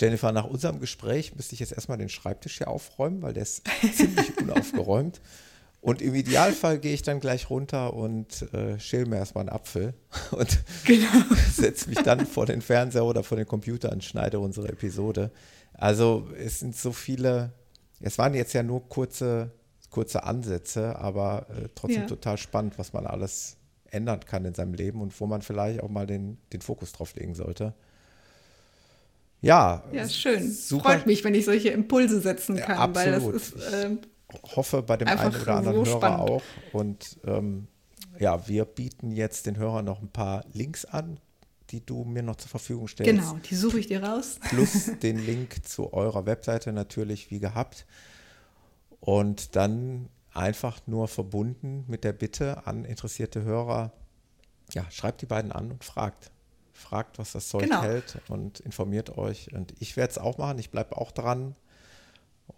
Jennifer, nach unserem Gespräch müsste ich jetzt erstmal den Schreibtisch hier aufräumen, weil der ist [LAUGHS] ziemlich unaufgeräumt. Und im Idealfall gehe ich dann gleich runter und äh, schäle mir erstmal einen Apfel [LAUGHS] und [LAUGHS] genau. setze mich dann vor den Fernseher oder vor den Computer und schneide unsere Episode. Also es sind so viele, es waren jetzt ja nur kurze, kurze Ansätze, aber äh, trotzdem ja. total spannend, was man alles ändern kann in seinem Leben und wo man vielleicht auch mal den, den Fokus drauf legen sollte. Ja, ja schön. Super. Freut mich, wenn ich solche Impulse setzen kann, ja, weil das ist. Äh, hoffe bei dem einen oder anderen so Hörer spannend. auch. Und ähm, ja, wir bieten jetzt den Hörern noch ein paar Links an, die du mir noch zur Verfügung stellst. Genau, die suche ich dir raus. Plus [LAUGHS] den Link zu eurer Webseite natürlich, wie gehabt. Und dann einfach nur verbunden mit der Bitte an interessierte Hörer, ja, schreibt die beiden an und fragt fragt, was das Zeug genau. hält und informiert euch. Und ich werde es auch machen, ich bleibe auch dran.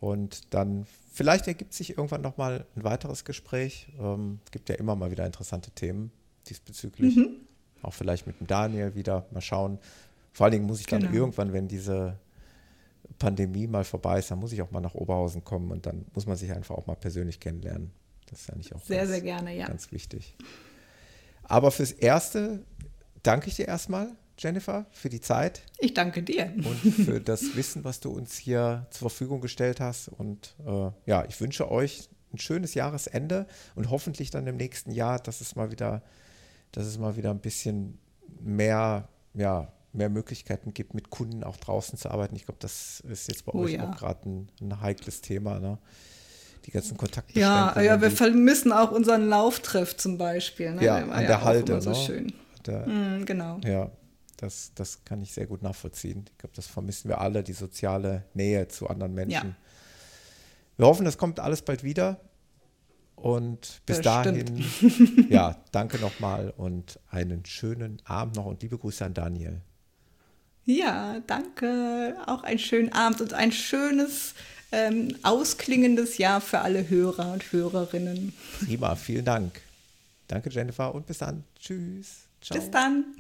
Und dann, vielleicht ergibt sich irgendwann nochmal ein weiteres Gespräch. Ähm, gibt ja immer mal wieder interessante Themen diesbezüglich. Mhm. Auch vielleicht mit dem Daniel wieder mal schauen. Vor allen Dingen muss ich dann genau. irgendwann, wenn diese Pandemie mal vorbei ist, dann muss ich auch mal nach Oberhausen kommen und dann muss man sich einfach auch mal persönlich kennenlernen. Das ist eigentlich auch sehr, ganz, sehr gerne, ja. ganz wichtig. Aber fürs Erste danke ich dir erstmal, Jennifer, für die Zeit. Ich danke dir. Und für [LAUGHS] das Wissen, was du uns hier zur Verfügung gestellt hast. Und äh, ja, ich wünsche euch ein schönes Jahresende und hoffentlich dann im nächsten Jahr, dass es mal wieder, dass es mal wieder ein bisschen mehr, ja, mehr Möglichkeiten gibt, mit Kunden auch draußen zu arbeiten. Ich glaube, das ist jetzt bei oh, euch ja. auch gerade ein, ein, heikles Thema. Ne? Die ganzen Kontakte. Ja, ja, wir vermissen auch unseren Lauftreff zum Beispiel. Ne? Ja, an der ja Halde. So ne? schön. Da, mm, genau. Ja, das, das kann ich sehr gut nachvollziehen. Ich glaube, das vermissen wir alle, die soziale Nähe zu anderen Menschen. Ja. Wir hoffen, das kommt alles bald wieder. Und bis dahin, [LAUGHS] ja, danke nochmal und einen schönen Abend noch und liebe Grüße an Daniel. Ja, danke. Auch einen schönen Abend und ein schönes, ähm, ausklingendes Jahr für alle Hörer und Hörerinnen. Prima, vielen Dank. Danke, Jennifer, und bis dann. Tschüss. Ciao. Bis dann.